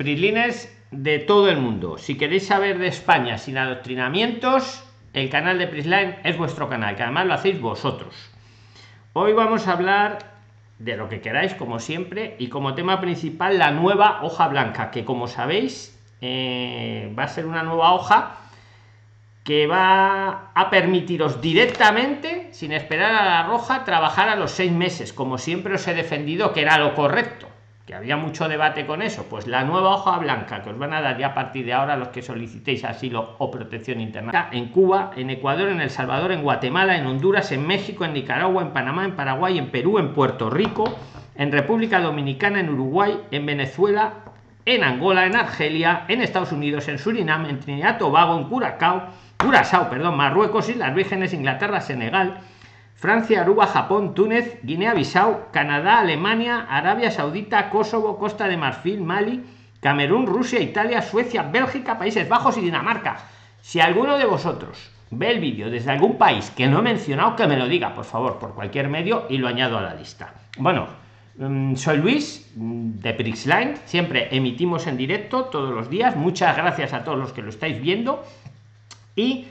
Prislines de todo el mundo. Si queréis saber de España sin adoctrinamientos, el canal de Prisline es vuestro canal, que además lo hacéis vosotros. Hoy vamos a hablar de lo que queráis, como siempre, y como tema principal la nueva hoja blanca, que como sabéis eh, va a ser una nueva hoja que va a permitiros directamente, sin esperar a la roja, trabajar a los seis meses, como siempre os he defendido que era lo correcto que había mucho debate con eso, pues la nueva hoja blanca que os van a dar ya a partir de ahora los que solicitéis asilo o protección internacional en Cuba, en Ecuador, en El Salvador, en Guatemala, en Honduras, en México, en Nicaragua, en Panamá, en Paraguay, en Perú, en Puerto Rico, en República Dominicana, en Uruguay, en Venezuela, en Angola, en Argelia, en Estados Unidos, en Surinam, en Trinidad Tobago, en Curacao, Curazao, perdón, Marruecos, Islas Vírgenes, Inglaterra, Senegal, Francia, Aruba, Japón, Túnez, Guinea-Bissau, Canadá, Alemania, Arabia Saudita, Kosovo, Costa de Marfil, Mali, Camerún, Rusia, Italia, Suecia, Bélgica, Países Bajos y Dinamarca. Si alguno de vosotros ve el vídeo desde algún país que no he mencionado, que me lo diga, por favor, por cualquier medio y lo añado a la lista. Bueno, mm, soy Luis mm, de Prixline, siempre emitimos en directo todos los días. Muchas gracias a todos los que lo estáis viendo y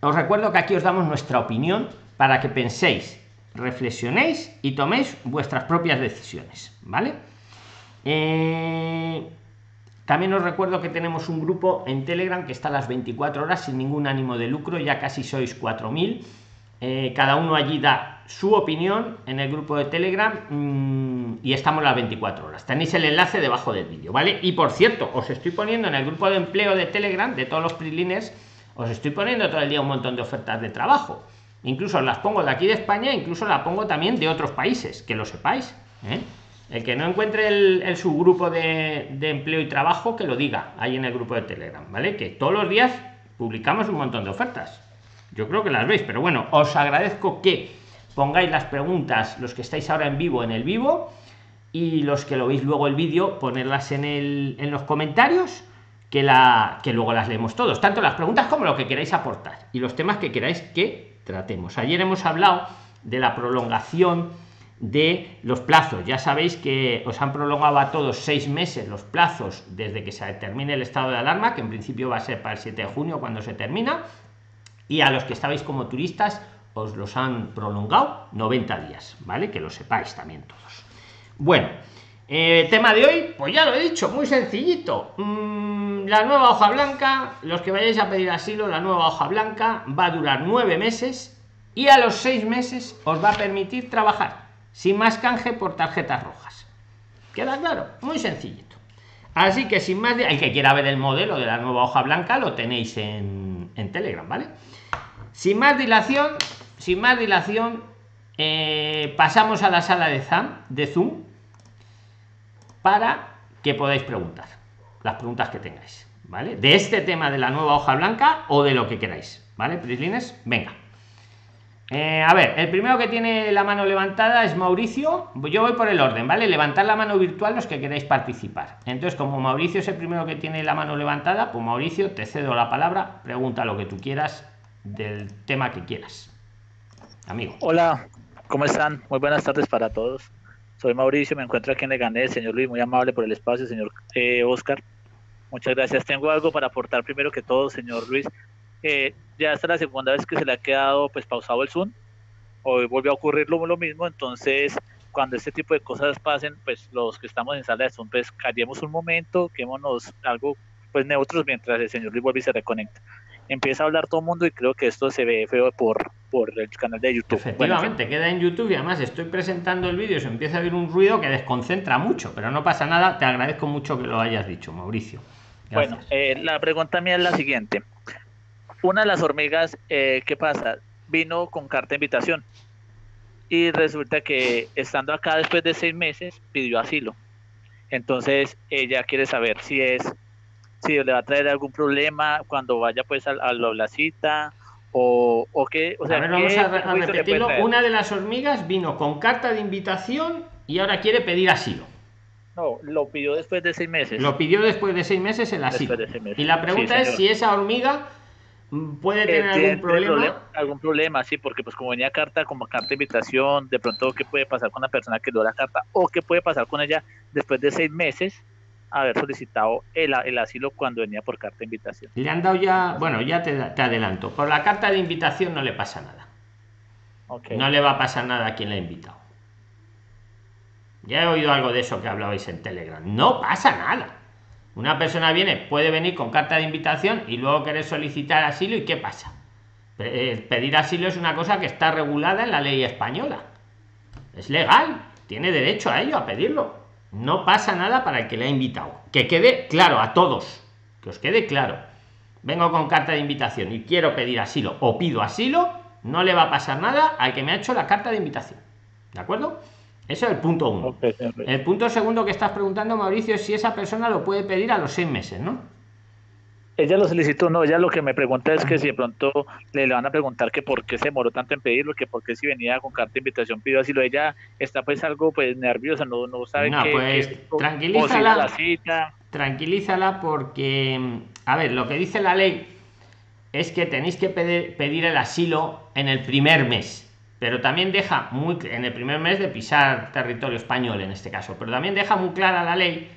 os recuerdo que aquí os damos nuestra opinión para que penséis, reflexionéis y toméis vuestras propias decisiones, ¿vale? Eh, también os recuerdo que tenemos un grupo en Telegram que está a las 24 horas sin ningún ánimo de lucro, ya casi sois 4.000. Eh, cada uno allí da su opinión en el grupo de Telegram mm, y estamos las 24 horas. Tenéis el enlace debajo del vídeo, ¿vale? Y por cierto, os estoy poniendo en el grupo de empleo de Telegram de todos los PRILINES, os estoy poniendo todo el día un montón de ofertas de trabajo. Incluso las pongo de aquí de España, incluso la pongo también de otros países, que lo sepáis. ¿eh? El que no encuentre el, subgrupo de, empleo y trabajo, que lo diga ahí en el grupo de Telegram, ¿vale? Que todos los días publicamos un montón de ofertas. Yo creo que las veis, pero bueno, os agradezco que pongáis las preguntas, los que estáis ahora en vivo, en el vivo, y los que lo veis luego el vídeo, ponerlas en, los comentarios, que luego las leemos todos, tanto las preguntas como lo que queráis aportar, y los temas que queráis que tratemos. Ayer hemos hablado de la prolongación de los plazos. Ya sabéis que os han prolongado a todos seis meses los plazos desde que se termine el estado de alarma, que en principio va a ser para el 7 de junio cuando se termina, y a los que estabais como turistas os los han prolongado 90 días, ¿vale? Que lo sepáis también todos. Bueno, eh, tema de hoy, pues ya lo he dicho, muy sencillito. Mm, la nueva hoja blanca, los que vayáis a pedir asilo, la nueva hoja blanca va a durar nueve meses y a los seis meses os va a permitir trabajar sin más canje por tarjetas rojas. ¿Queda claro? Muy sencillito. Así que sin más, el que quiera ver el modelo de la nueva hoja blanca lo tenéis en, Telegram, ¿vale? Sin más dilación, sin más dilación, eh, pasamos a la sala de, de Zoom para que podáis preguntar las preguntas que tengáis, ¿vale? De este tema de la nueva hoja blanca o de lo que queráis, ¿vale? Prislines, venga. Eh, a ver, el primero que tiene la mano levantada es Mauricio. Yo voy por el orden, ¿vale? Levantar la mano virtual los que queráis participar. Entonces, como Mauricio es el primero que tiene la mano levantada, pues Mauricio, te cedo la palabra, pregunta lo que tú quieras del tema que quieras. Amigo. Hola, ¿cómo están? Muy buenas tardes para todos. Soy Mauricio, me encuentro aquí en Leganés. Señor Luis, muy amable por el espacio. Señor eh, Oscar, muchas gracias. Tengo algo para aportar primero que todo, señor Luis. Eh, ya esta es la segunda vez que se le ha quedado pues pausado el Zoom. Hoy volvió a ocurrir lo, mismo, entonces cuando este tipo de cosas pasen, pues los que estamos en sala de Zoom, pues callemos un momento, quémonos algo pues neutros mientras el señor Luis vuelve y se reconecta empieza a hablar todo el mundo y creo que esto se ve feo por, por el canal de YouTube. Efectivamente, queda en YouTube y además estoy presentando el vídeo se empieza a ver un ruido que desconcentra mucho, pero no pasa nada, te agradezco mucho que lo hayas dicho, Mauricio. Bueno, eh, la pregunta mía es la siguiente. Una de las hormigas, eh, ¿qué pasa? Vino con carta de invitación y resulta que estando acá después de seis meses pidió asilo. Entonces ella quiere saber si es si le va a traer algún problema cuando vaya pues a, la cita o, o qué. O sea, a ver, vamos a, repetirlo. Una de las hormigas vino con carta de invitación y ahora quiere pedir asilo. No, lo pidió después de seis meses. Lo pidió después de seis meses el asilo. Y la pregunta es si esa hormiga puede tener algún problema? Algún problema, sí, porque pues como venía carta como carta de invitación, de pronto qué puede pasar con la persona que dio la carta o qué puede pasar con ella después de seis meses haber solicitado el, el, asilo cuando venía por carta de invitación. Le han dado ya, bueno, ya te, te adelanto, por la carta de invitación no le pasa nada. No le va a pasar nada a quien le ha invitado. Ya he oído algo de eso que hablabais en Telegram. No pasa nada. Una persona viene, puede venir con carta de invitación y luego querer solicitar asilo y ¿qué pasa? Eh, pedir asilo es una cosa que está regulada en la ley española. Es legal, tiene derecho a ello, a pedirlo. No pasa nada para el que le ha invitado. Que quede claro a todos, que os quede claro. Vengo con carta de invitación y quiero pedir asilo o pido asilo, no le va a pasar nada al que me ha hecho la carta de invitación. ¿De acuerdo? Eso es el punto uno. El punto segundo que estás preguntando, Mauricio, es si esa persona lo puede pedir a los seis meses, ¿no? Ella lo solicitó, no, ella lo que me pregunta es que si de pronto le, van a preguntar que por qué se demoró tanto en pedirlo, que por qué si venía con carta de invitación pidió asilo, ella está pues algo pues nerviosa, no, no sabe no, pues tranquilízala, la cita. tranquilízala porque, a ver, lo que dice la ley es que tenéis que pedir, pedir el asilo en el primer mes, pero también deja muy, en el primer mes de pisar territorio español en este caso, pero también deja muy clara la ley,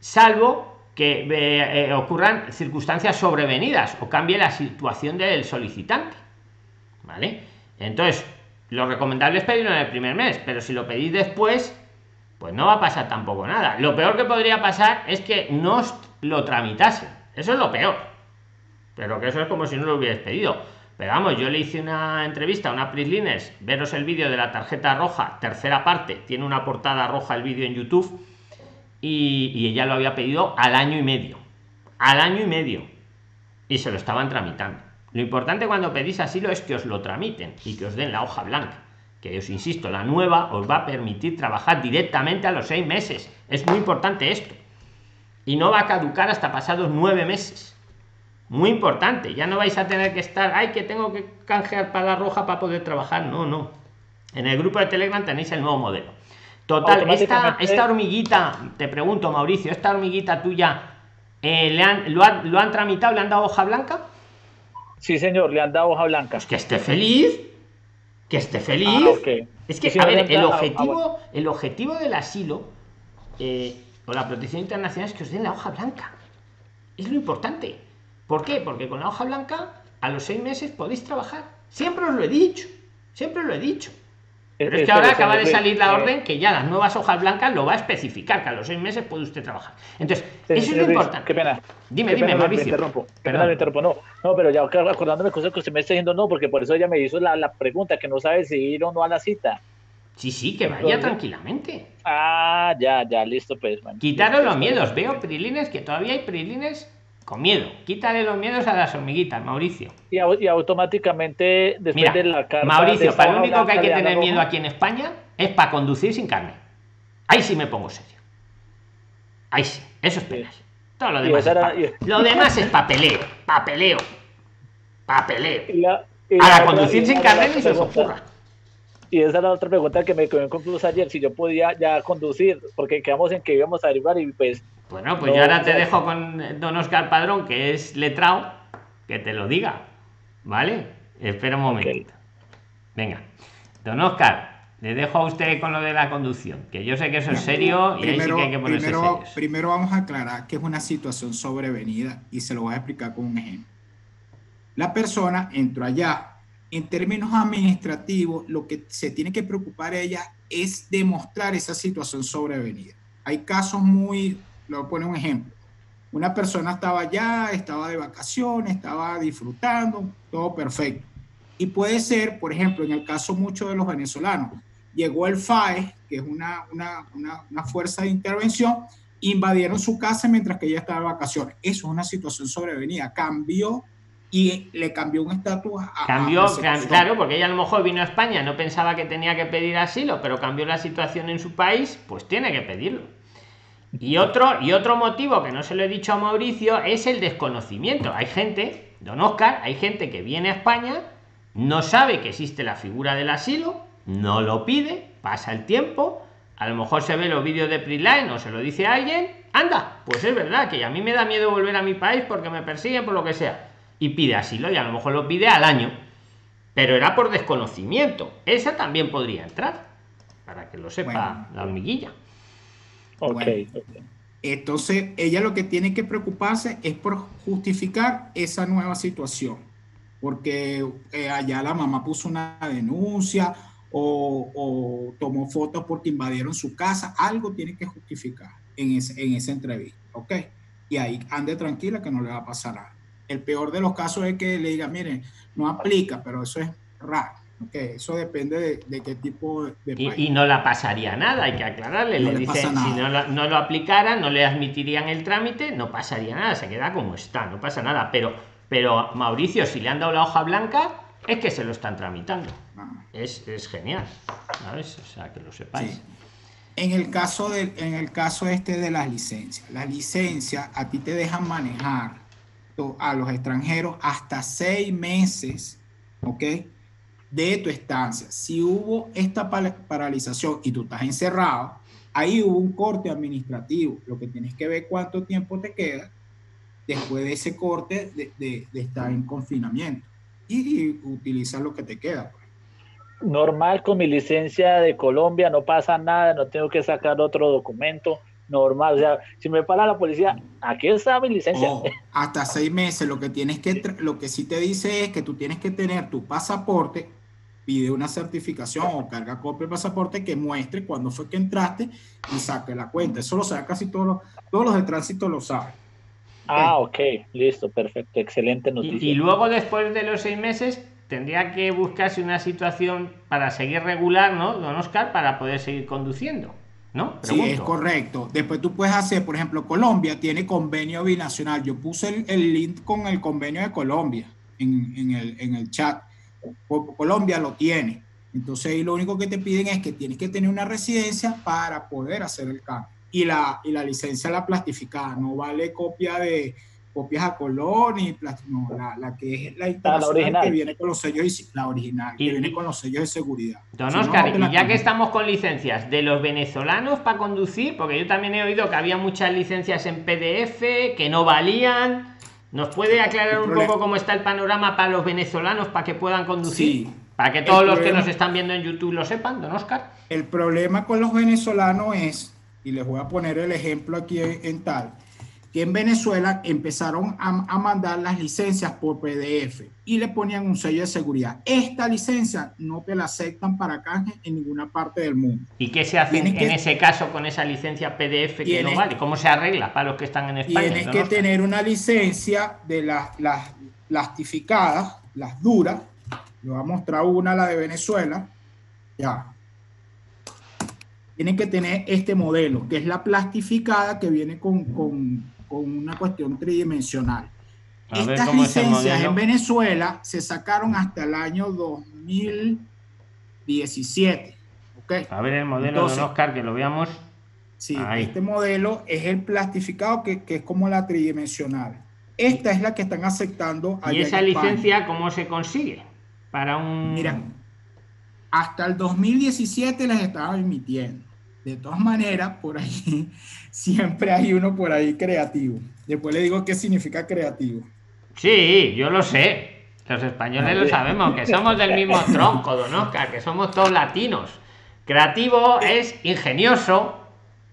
salvo que eh, eh, ocurran circunstancias sobrevenidas o cambie la situación del solicitante. ¿Vale? Entonces, lo recomendable es pedirlo en el primer mes, pero si lo pedís después, pues no va a pasar tampoco nada. Lo peor que podría pasar es que no lo tramitase. Eso es lo peor. Pero que eso es como si no lo hubierais pedido. Pero vamos, yo le hice una entrevista a una Prislines, veros el vídeo de la tarjeta roja, tercera parte, tiene una portada roja el vídeo en YouTube y, ella lo había pedido al año y medio. Al año y medio. Y se lo estaban tramitando. Lo importante cuando pedís asilo es que os lo tramiten y que os den la hoja blanca. Que os insisto, la nueva os va a permitir trabajar directamente a los seis meses. Es muy importante esto. Y no va a caducar hasta pasados nueve meses. Muy importante. Ya no vais a tener que estar, ay, que tengo que canjear para la roja para poder trabajar. No, no. En el grupo de Telegram tenéis el nuevo modelo. Total, esta, esta hormiguita, te pregunto, Mauricio, esta hormiguita tuya, eh, ¿le han, lo, han tramitado? ¿Le han dado hoja blanca? Sí, señor, le han dado hoja blanca. Pues que esté feliz. Que esté feliz. Ah, es que, a ver, el ah, objetivo, el objetivo del asilo eh, o la protección internacional es que os den la hoja blanca. Es lo importante. ¿Por qué? Porque con la hoja blanca a los seis meses podéis trabajar. Siempre os lo he dicho. Siempre os lo he dicho. Pero es que ahora acaba de salir la orden que ya las nuevas hojas blancas lo va a especificar, que a los seis meses puede usted trabajar. Entonces, eso es lo importante. Qué pena. Dime, dime, Mauricio. Me interrumpo. Perdón. me interrumpo. No, no, pero ya acordándome cosas que usted me está diciendo, no, porque por eso ella me hizo la, la pregunta, que no sabe si ir o no a la cita. Sí, sí, que vaya tranquilamente. Ah, ya, ya, listo, pues. Quitaros los miedos. Veo prilines, que todavía hay prilines con miedo. Quítale los miedos a las hormiguitas, Mauricio. Y, automáticamente, después de la carta. Mauricio, para lo único que hay que tener miedo aquí en España es para conducir sin carne. Ahí sí me pongo serio. Ahí sí, eso es penas. Todo lo demás, es, lo demás es papeleo, papeleo, papeleo. Para conducir sin carne ni se os ocurra. Y esa era la otra pregunta que me quedó en conclusión ayer, si yo podía ya conducir, porque quedamos en que íbamos a derivar y pues bueno, pues yo ahora te dejo con don Oscar Padrón, que es letrado, que te lo diga. ¿Vale? Espera un momento. Venga. Don Oscar, le dejo a usted con lo de la conducción, que yo sé que eso es serio y ahí sí que hay que ponerse primero, primero vamos a aclarar que es una situación sobrevenida y se lo voy a explicar con un ejemplo. La persona entró allá. En términos administrativos, lo que se tiene que preocupar ella es demostrar esa situación sobrevenida. Hay casos muy lo pone un ejemplo. Una persona estaba allá, estaba de vacaciones, estaba disfrutando, todo perfecto. Y puede ser, por ejemplo, en el caso mucho de los venezolanos, llegó el FAE, que es una, una, una, fuerza de intervención, invadieron su casa mientras que ella estaba de vacaciones. Eso es una situación sobrevenida. Cambió y le cambió un estatus a. Cambió, claro, porque ella a lo mejor vino a España, no pensaba que tenía que pedir asilo, pero cambió la situación en su país, pues tiene que pedirlo. Y otro, y otro motivo que no se lo he dicho a Mauricio es el desconocimiento. Hay gente, don Oscar, hay gente que viene a España, no sabe que existe la figura del asilo, no lo pide, pasa el tiempo, a lo mejor se ve los vídeos de Preline o se lo dice a alguien, anda, pues es verdad que a mí me da miedo volver a mi país porque me persiguen por lo que sea. Y pide asilo y a lo mejor lo pide al año. Pero era por desconocimiento. Esa también podría entrar, para que lo sepa la hormiguilla. Okay. Entonces, ella lo que tiene que preocuparse es por justificar esa nueva situación, porque eh, allá la mamá puso una denuncia o, tomó fotos porque invadieron su casa, algo tiene que justificar en, en esa entrevista, ¿ok? Y ahí ande tranquila que no le va a pasar nada. El peor de los casos es que le diga, miren, no aplica, pero eso es raro. Okay, eso depende de, qué tipo de Y, no la pasaría nada, hay que aclararle. le, dicen, si no, no, lo aplicara, no le admitirían el trámite, no pasaría nada, se queda como está, no pasa nada. Pero, pero Mauricio, si le han dado la hoja blanca, es que se lo están tramitando. Ah. Es, es, genial, ¿sabes? O sea, que lo sepáis. En el caso de, en el caso este de las licencias, las licencias a ti te dejan manejar a los extranjeros hasta seis meses, ¿ok? De tu estancia. Si hubo esta paralización y tú estás encerrado, ahí hubo un corte administrativo. Lo que tienes que ver cuánto tiempo te queda después de ese corte de, estar en confinamiento y, utilizar lo que te queda. Pues. Normal con mi licencia de Colombia, no pasa nada, no tengo que sacar otro documento normal. O sea, si me para la policía, aquí está mi licencia. Oh, hasta seis meses. Lo que tienes que, lo que sí te dice es que tú tienes que tener tu pasaporte, pide una certificación o carga copia del pasaporte que muestre cuándo fue que entraste y saque la cuenta. Eso lo sabe casi todos los, todos los de tránsito lo saben. Ah, ok, listo, perfecto, excelente noticia. Y, luego después de los seis meses tendría que buscarse una situación para seguir regular, ¿no, don Oscar, para poder seguir conduciendo. ¿no? Sí, es correcto. Después tú puedes hacer, por ejemplo, Colombia tiene convenio binacional. Yo puse el, link con el convenio de Colombia en, el, en el chat. Colombia lo tiene. Entonces ahí lo único que te piden es que tienes que tener una residencia para poder hacer el cambio. Y la, y la licencia la plastificada, no vale copia de, copias a color y no, la, la, que es la internacional que viene con los sellos la original y, que viene con los sellos de seguridad. Don Oscar, y ya que estamos con licencias de los venezolanos para conducir, porque yo también he oído que había muchas licencias en PDF que no valían. ¿Nos puede aclarar un poco cómo está el panorama para los venezolanos para que puedan conducir? para que todos los que nos están viendo en YouTube lo sepan, don Oscar. El problema con los venezolanos es, y les voy a poner el ejemplo aquí en tal, en Venezuela empezaron a, mandar las licencias por PDF y le ponían un sello de seguridad. Esta licencia no te la aceptan para canje en ninguna parte del mundo. ¿Y qué se hace en ese caso con esa licencia PDF que no vale? ¿Cómo se arregla para los que están en España? Tienes que tener una licencia de las, las plastificadas, las duras. Le voy a mostrar una, la de Venezuela. Ya, tienen que tener este modelo, que es la plastificada que viene con, con una cuestión tridimensional. Estas licencias en Venezuela se sacaron hasta el año 2017. ¿okay? A ver el modelo de Oscar, que lo veamos. Sí, este modelo es el plastificado que, que, es como la tridimensional. Esta es la que están aceptando. ¿Y esa licencia cómo se consigue? Para un... Mira, hasta el 2017 las estaban emitiendo. De todas maneras, por ahí siempre hay uno por ahí creativo. Después le digo qué significa creativo. Sí, yo lo sé. Los españoles lo sabemos, que somos del mismo tronco, don Oscar, que somos todos latinos. Creativo es ingenioso.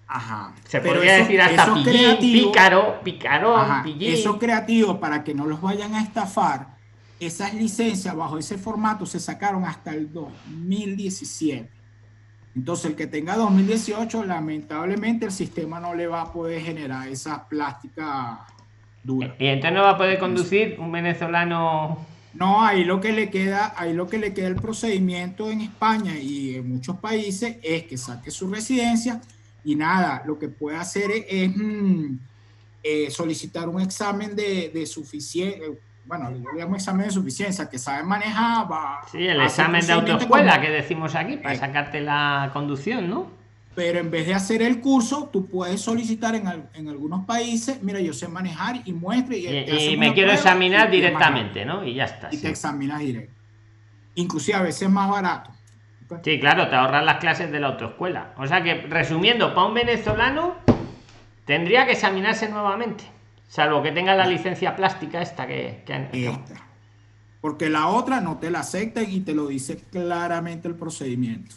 Ajá. Se podría decir hasta pillín, pícaro, picarón, Eso creativo para que no los vayan a estafar. Esas licencias bajo ese formato se sacaron hasta el 2017. Entonces, el que tenga 2018, lamentablemente el sistema no le va a poder generar esa plástica dura. ¿Y entonces no va a poder conducir un venezolano? No, ahí lo que le queda, ahí lo que le queda el procedimiento en España y en muchos países es que saque su residencia y nada, lo que puede hacer es, mm, eh, solicitar un examen de, de suficiencia bueno, digamos examen de suficiencia, que sabe manejar, va Sí, el examen de autoescuela que decimos aquí, para eh. sacarte la conducción, ¿no? Pero en vez de hacer el curso, tú puedes solicitar en, en algunos países, mira, yo sé manejar y muestre. Y, me quiero examinar directamente, ¿no? Y ya está. Y te examinas directo. Inclusive a veces es más barato. Sí, claro, te ahorras las clases de la autoescuela. O sea que, resumiendo, para un venezolano, tendría que examinarse nuevamente. Salvo que tenga la licencia plástica esta que, Porque la otra no te la acepta y te lo dice claramente el procedimiento.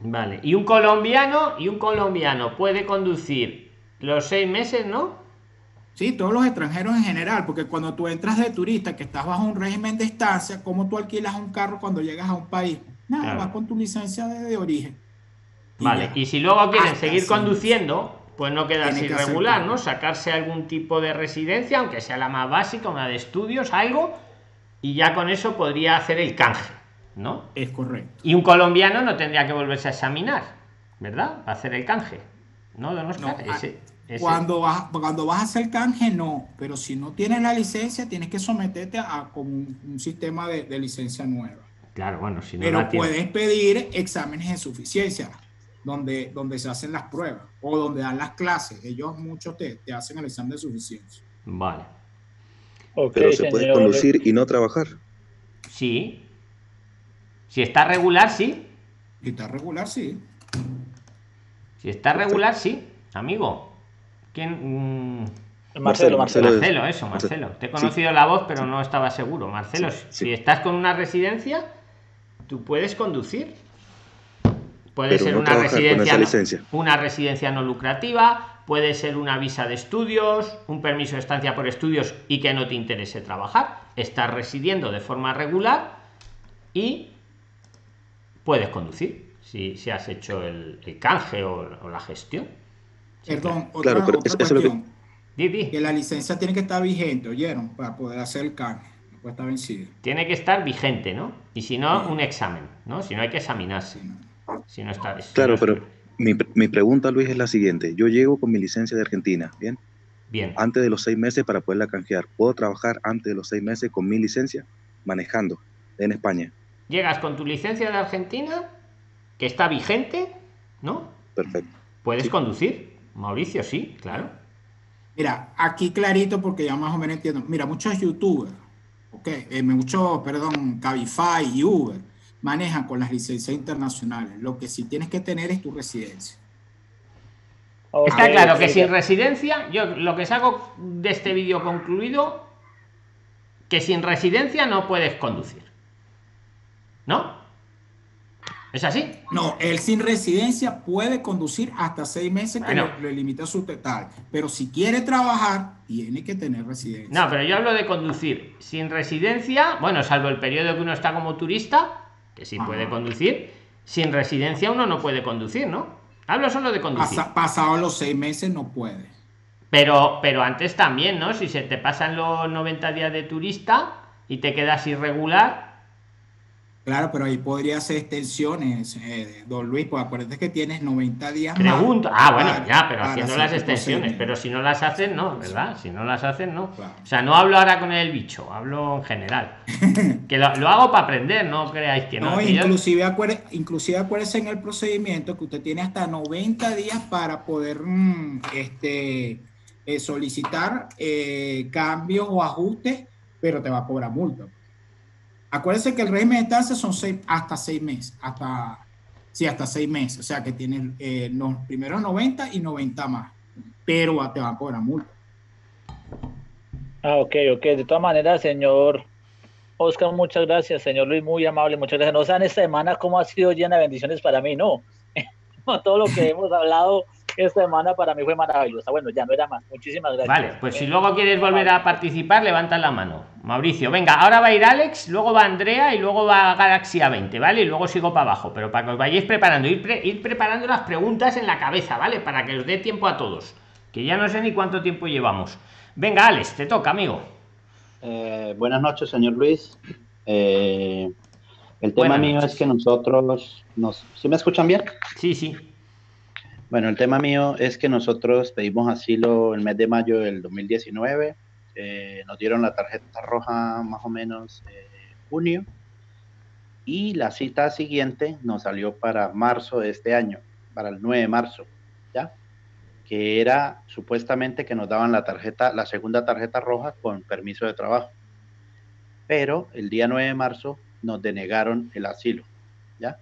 Vale. Y un colombiano, y un colombiano puede conducir los seis meses, ¿no? Sí, todos los extranjeros en general, porque cuando tú entras de turista, que estás bajo un régimen de estancia, ¿cómo tú alquilas un carro cuando llegas a un país? Nada, vas con tu licencia de, origen. vale, y si luego quieren seguir conduciendo, pues no quedarse irregular, ¿no? Sacarse algún tipo de residencia, aunque sea la más básica, una de estudios, algo, y ya con eso podría hacer el canje, ¿no? Es correcto. Y un colombiano no tendría que volverse a examinar, ¿verdad? Para hacer el canje. ¿No, no, ese, cuando, vas, cuando vas a hacer canje, no, pero si no tienes la licencia, tienes que someterte a, como un, sistema de, licencia nueva. Claro, bueno, si no Pero puedes pedir exámenes de suficiencia, donde, donde se hacen las pruebas o donde dan las clases. Ellos muchos te, te hacen el examen de suficiencia. Vale. pero se puede conducir y no trabajar. Sí. Si está regular, sí. Si está regular, sí. Si está regular, sí, amigo. ¿Quién? Mm, Marcelo, Marcelo. Marcelo, eso, Marcelo. Te he conocido la voz, pero no estaba seguro. Marcelo, si estás con una residencia, tú puedes conducir. Puede ser una residencia, una residencia no lucrativa, puede ser una visa de estudios, un permiso de estancia por estudios y que no te interese trabajar. Estás residiendo de forma regular y puedes conducir si, si has hecho el, canje o la gestión. Perdón, otra, claro, pero otra cuestión. Que... la licencia tiene que estar vigente, ¿oyeron? Para poder hacer el canje. No puede estar vencido. Tiene que estar vigente, ¿no? Y si no, un examen, ¿no? Si no, hay que examinarse. Si no está. claro, pero mi, mi, pregunta, Luis, es la siguiente. Yo llego con mi licencia de Argentina, ¿bien? Bien. Antes de los seis meses para poderla canjear. ¿Puedo trabajar antes de los seis meses con mi licencia manejando en España? Llegas con tu licencia de Argentina, que está vigente, ¿no? Perfecto. Puedes conducir. Mauricio, sí, claro. Mira, aquí clarito porque ya más o menos entiendo. Mira, muchos youtubers, ok, eh, muchos, perdón, Cabify y Uber manejan con las licencias internacionales. Lo que sí tienes que tener es tu residencia. Está claro que sin residencia, yo lo que saco de este vídeo concluido, que sin residencia no puedes conducir. ¿No? ¿Es así? No, él sin residencia puede conducir hasta seis meses que le, limita su total. Pero si quiere trabajar, tiene que tener residencia. No, pero yo hablo de conducir sin residencia, bueno, salvo el periodo que uno está como turista, que sí puede conducir, sin residencia uno no puede conducir, ¿no? Hablo solo de conducir. pasado los seis meses no puede. Pero, pero antes también, ¿no? Si se te pasan los 90 días de turista y te quedas irregular, Claro, pero ahí podría ser extensiones, eh, don Luis, pues acuérdate que tienes 90 días Pregunto. ah, bueno, ya, pero haciendo las extensiones, pero si no las hacen, no, ¿verdad? Si no las hacen, no. O sea, no hablo ahora con el bicho, hablo en general. que lo, hago para aprender, no creáis que no. no inclusive, inclusive acuérdese en el procedimiento que usted tiene hasta 90 días para poder mm, este, eh, solicitar eh, cambios o ajustes, pero te va a cobrar multa. Acuérdense que el régimen de estancia son seis, hasta seis meses, hasta, sí, hasta seis meses, o sea que tienen eh, los primeros 90 y 90 más, pero te van a cobrar multa. Ah, ok, ok, de todas maneras, señor Oscar, muchas gracias, señor Luis, muy amable, muchas gracias. No saben esta semana cómo ha sido llena de bendiciones para mí, no. Todo lo que hemos hablado esta semana para mí fue maravillosa. Bueno, ya no era más. Muchísimas gracias. Vale, pues si luego quieres volver a participar, levanta la mano. Mauricio, venga, ahora va a ir Alex, luego va Andrea y luego va Galaxy A20, ¿vale? Y luego sigo para abajo, pero para que os vayáis preparando, ir, ir preparando las preguntas en la cabeza, ¿vale? Para que os dé tiempo a todos, que ya no sé ni cuánto tiempo llevamos. Venga, Alex, te toca, amigo. Eh, buenas noches, señor Luis. Eh, el tema mío es que nosotros nos... ¿Sí me escuchan bien? Sí, sí. Bueno, el tema mío es que nosotros pedimos asilo el mes de mayo del 2019. Eh, nos dieron la tarjeta roja más o menos eh, junio. Y la cita siguiente nos salió para marzo de este año, para el 9 de marzo, ¿ya? Que era supuestamente que nos daban la tarjeta, la segunda tarjeta roja con permiso de trabajo. Pero el día 9 de marzo nos denegaron el asilo, ¿ya?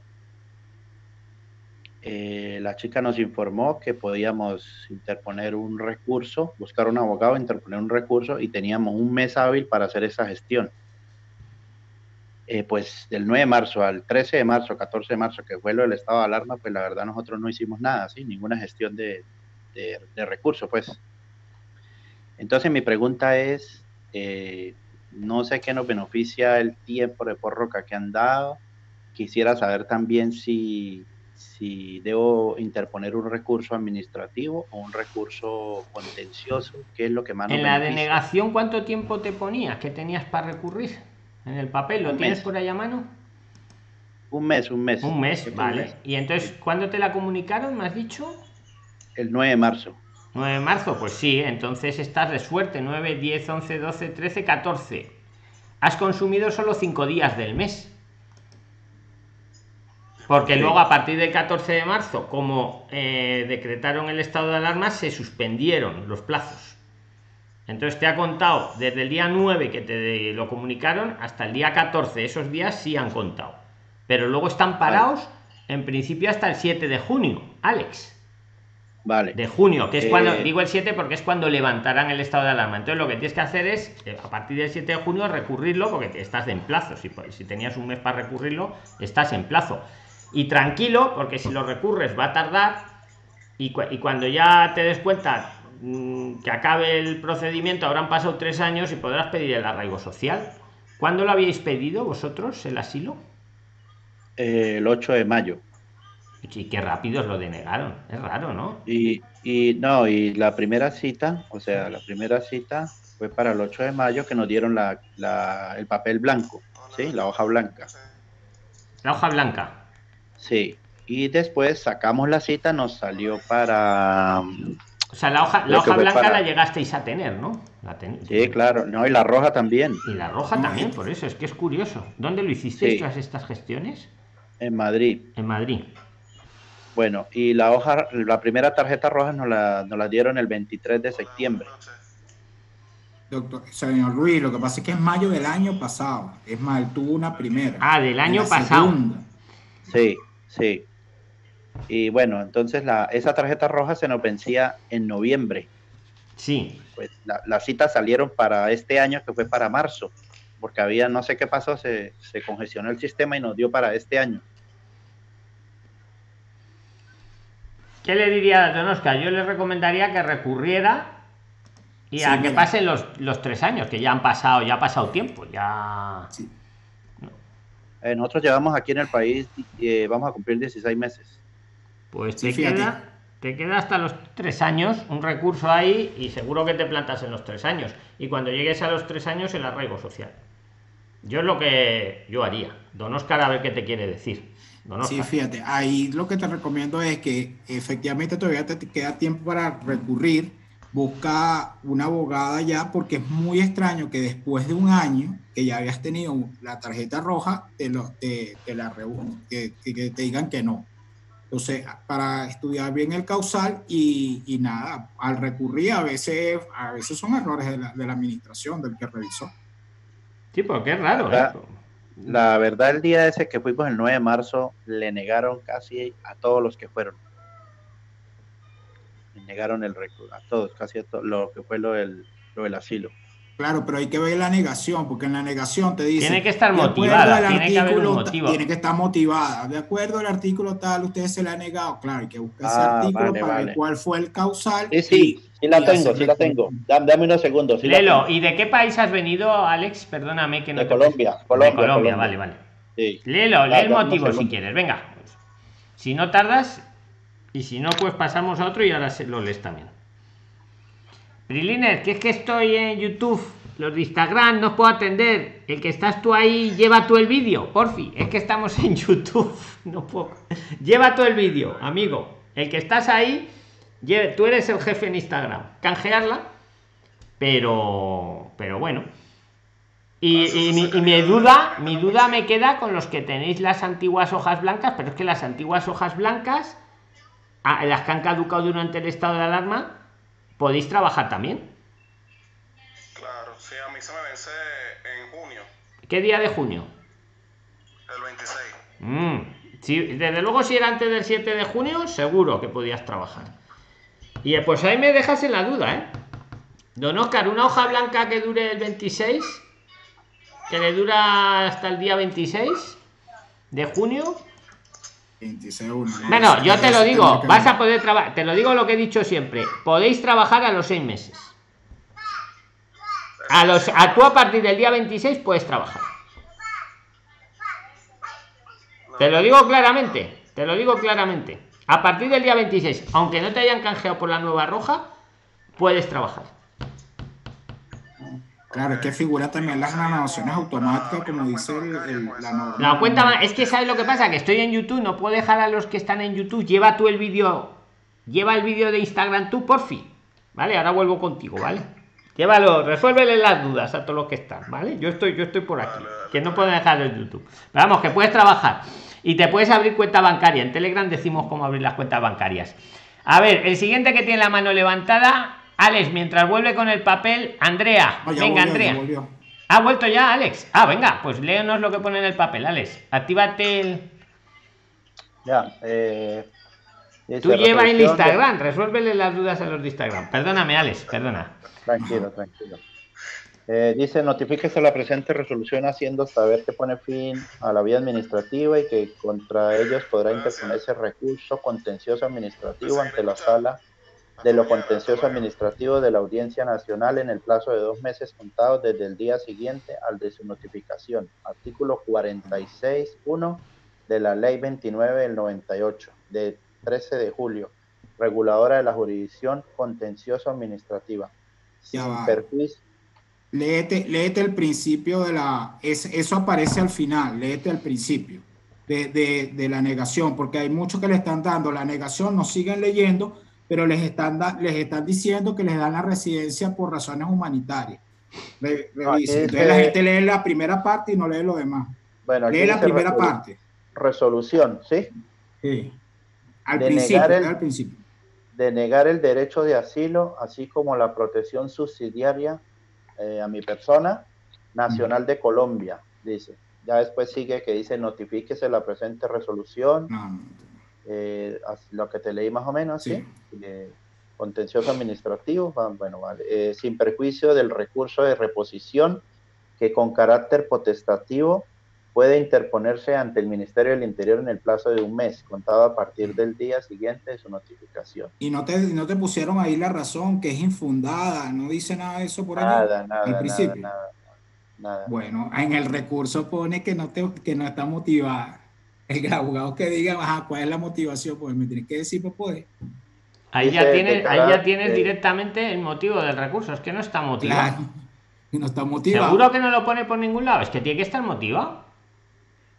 Eh, la chica nos informó que podíamos interponer un recurso, buscar un abogado, interponer un recurso y teníamos un mes hábil para hacer esa gestión. Eh, pues del 9 de marzo al 13 de marzo, 14 de marzo, que fue lo del estado de alarma, pues la verdad nosotros no hicimos nada, ¿sí? ninguna gestión de, recursos, pues. Entonces mi pregunta es, eh, no sé qué nos beneficia el tiempo de prórroga que han dado. Quisiera saber también si, si debo interponer un recurso administrativo o un recurso contencioso, qué es lo que más En la denegación, ¿cuánto tiempo te ponías? ¿Qué tenías para recurrir? En el papel, ¿lo tienes por ahí a mano? Un mes, un mes. Un mes, vale. ¿Y entonces cuándo te la comunicaron, me has dicho? El 9 de marzo. 9 de marzo, pues sí, entonces estás de suerte. 9, 10, 11, 12, 13, 14. Has consumido solo 5 días del mes. Porque luego a partir del 14 de marzo, como eh, decretaron el estado de alarma, se suspendieron los plazos. Entonces te ha contado desde el día 9 que te lo comunicaron hasta el día 14. Esos días sí han contado. Pero luego están parados en principio hasta el 7 de junio, Alex. Vale. De junio, que es cuando, eh, digo el 7 porque es cuando levantarán el estado de alarma. Entonces lo que tienes que hacer es, eh, a partir del 7 de junio, recurrirlo porque estás en plazo. Si, si tenías un mes para recurrirlo, estás en plazo. Y tranquilo, porque si lo recurres va a tardar y, cuando ya te des cuenta mm, que acabe el procedimiento, habrán pasado tres años y podrás pedir el arraigo social. ¿Cuándo lo habíais pedido vosotros, el asilo? El 8 de mayo. Y qué rápido lo denegaron. Es raro, ¿no? Y, y no, y la primera cita, o sea, la primera cita fue para el 8 de mayo que nos dieron la, la, el papel blanco, ¿sí? La hoja blanca. La hoja blanca. Sí, y después sacamos la cita, nos salió para... O sea, la hoja, la hoja blanca la llegasteis a tener, ¿no? sí, claro, no, y la roja también. Y la roja también, por eso, es que es curioso. ¿Dónde lo hicisteis todas estas gestiones? En Madrid. En Madrid. Bueno, y la hoja, la primera tarjeta roja nos la, nos la dieron el 23 de septiembre. Doctor, señor Luis, lo que pasa es que es mayo del año pasado. Es mal, tuvo una primera. Ah, del año pasado. Sí. Sí. Y bueno, entonces la, esa tarjeta roja se nos vencía en noviembre. Sí. Pues las citas salieron para este año, que fue para marzo, porque había, no sé qué pasó, se, congestionó el sistema y nos dio para este año. ¿Qué le diría a Don Oscar? Yo le recomendaría que recurriera y a que pasen los, los, tres años, que ya han pasado, ya ha pasado tiempo, ya... Sí. Eh, nosotros llevamos aquí en el país, eh, vamos a cumplir 16 meses. Pues te, queda, te queda hasta los tres años un recurso ahí y seguro que te plantas en los tres años. Y cuando llegues a los tres años, el arraigo social. Yo es lo que yo haría. Don Oscar, a ver qué te quiere decir. Sí, fíjate, ahí lo que te recomiendo es que efectivamente todavía te queda tiempo para recurrir busca una abogada ya porque es muy extraño que después de un año que ya habías tenido la tarjeta roja, te, lo, te, la que, que, te digan que no. Entonces, para estudiar bien el causal y, y, nada, al recurrir a veces, a veces son errores de la, de la administración, del que revisó. Sí, porque es raro. La, la verdad, el día ese que fuimos el 9 de marzo, le negaron casi a todos los que fueron negaron el a todos, casi a lo que fue lo del, lo del asilo. Claro, pero hay que ver la negación, porque en la negación te dice... Tiene que estar motivada, tiene que haber un motivo. Tiene que estar motivada. De acuerdo al artículo tal, usted se le ha negado. Claro, hay que buscar ese ah, artículo para ver cuál fue el causal. Sí, sí, sí la tengo, sí la tengo. Dame, unos segundos. Lelo, ¿y de qué país has venido, Alex? Perdóname que no de Colombia, Colombia, de Colombia, vale, vale. Sí. Léelo, lee el motivo si quieres, venga. Si no tardas, y si no, pues pasamos a otro y ahora lo lees también. Briliner, que es que estoy en YouTube, los de Instagram no puedo atender. El que estás tú ahí, lleva tú el vídeo, porfi. Es que estamos en YouTube, no puedo. Lleva tú el vídeo, amigo. El que estás ahí, tú eres el jefe en Instagram. Canjearla, pero, pero bueno. Y, y, mi, y, mi, duda, mi duda me queda con los que tenéis las antiguas hojas blancas, pero es que las antiguas hojas blancas Ah, las que han caducado durante el estado de alarma, podéis trabajar también. Claro, sí, a mí se me vence en junio. ¿Qué día de junio? El 26. Mm, desde luego, si era antes del 7 de junio, seguro que podías trabajar. Y eh, pues ahí me dejas en la duda, ¿eh? Don Oscar, una hoja blanca que dure el 26, que le dura hasta el día 26 de junio. 26 uno, ¿no? Bueno, yo te lo digo, vas a poder trabajar, te lo digo lo que he dicho siempre, podéis trabajar a los seis meses. A los, a tú a partir del día 26 puedes trabajar. Te lo digo claramente, te lo digo claramente. A partir del día 26, aunque no te hayan canjeado por la nueva roja, puedes trabajar. Claro, es que figura también las renovaciones automáticas, como dice el- la. La cuenta es que sabes lo que pasa, que estoy en YouTube, no puedo dejar a los que están en YouTube, lleva tú el vídeo, lleva el vídeo de Instagram tú, por fin. Vale, ahora vuelvo contigo, ¿vale? Llévalo, resuélvele las dudas a todos los que están, ¿vale? Yo estoy, yo estoy por aquí, que no puedo dejar el YouTube. Vamos, que puedes trabajar y te puedes abrir cuenta bancaria. En Telegram decimos cómo abrir las cuentas bancarias. A ver, el siguiente que tiene la mano levantada, Alex, mientras vuelve con el papel, Andrea. Ya Venga, volvió, Andrea. volvió. ¿Ha vuelto ya, Alex? Ah, venga, pues léenos lo que pone en el papel, Alex. Actívate el. Ya, eh, Tú lleva de- Instagram, resuélvele las dudas a los de Instagram. Perdóname, Alex, perdona. Tranquilo, tranquilo. Eh, dice, notifíquese la presente resolución haciendo saber que pone fin a la vía administrativa y que contra ellos podrá interponerse recurso contencioso administrativo ante la sala de lo contencioso administrativo de la Audiencia Nacional en el plazo de dos meses contados desde el día siguiente al de su notificación. Artículo 46.1 de la Ley 29 del 98, de 13 de julio, reguladora de la jurisdicción contencioso administrativa. Sin perjuicio Léete, léete el principio de la. es- eso aparece al final, léete el principio de, de- de la negación, porque hay muchos que le están dando la negación, no siguen leyendo, pero les están, da- les están diciendo que les dan la residencia por razones humanitarias. Re- revise. aquí Entonces la gente lee la primera parte y no lee lo demás. Bueno, Lee la primera resolu- parte. Resolución, ¿sí? Sí. Al De principio, el- lee al principio. De negar el derecho de asilo, así como la protección subsidiaria eh, a mi persona, Nacional de Colombia, dice. Ya después sigue que dice notifíquese la presente resolución, No, no, eh, lo que te leí más o menos, ¿sí? Sí. Eh, contencioso administrativo, bueno, vale, eh, sin perjuicio del recurso de reposición que con carácter potestativo puede interponerse ante el Ministerio del Interior en el plazo de un mes, contado a partir del día siguiente de su notificación. Y no te, no te pusieron ahí la razón, que es infundada, no dice nada de eso por allá. Nada, nada, nada, nada, nada. Bueno, en el recurso pone que no, te, que no está motivada. El abogado que diga, ajá, ¿cuál es la motivación? Pues me tienes que decir para poder. Ahí ya tienes, ahí ya tienes eh, directamente el motivo del recurso. Es que no está motivado. Claro. Y no está motivado. Seguro que no lo pone por ningún lado. Es que tiene que estar motivado.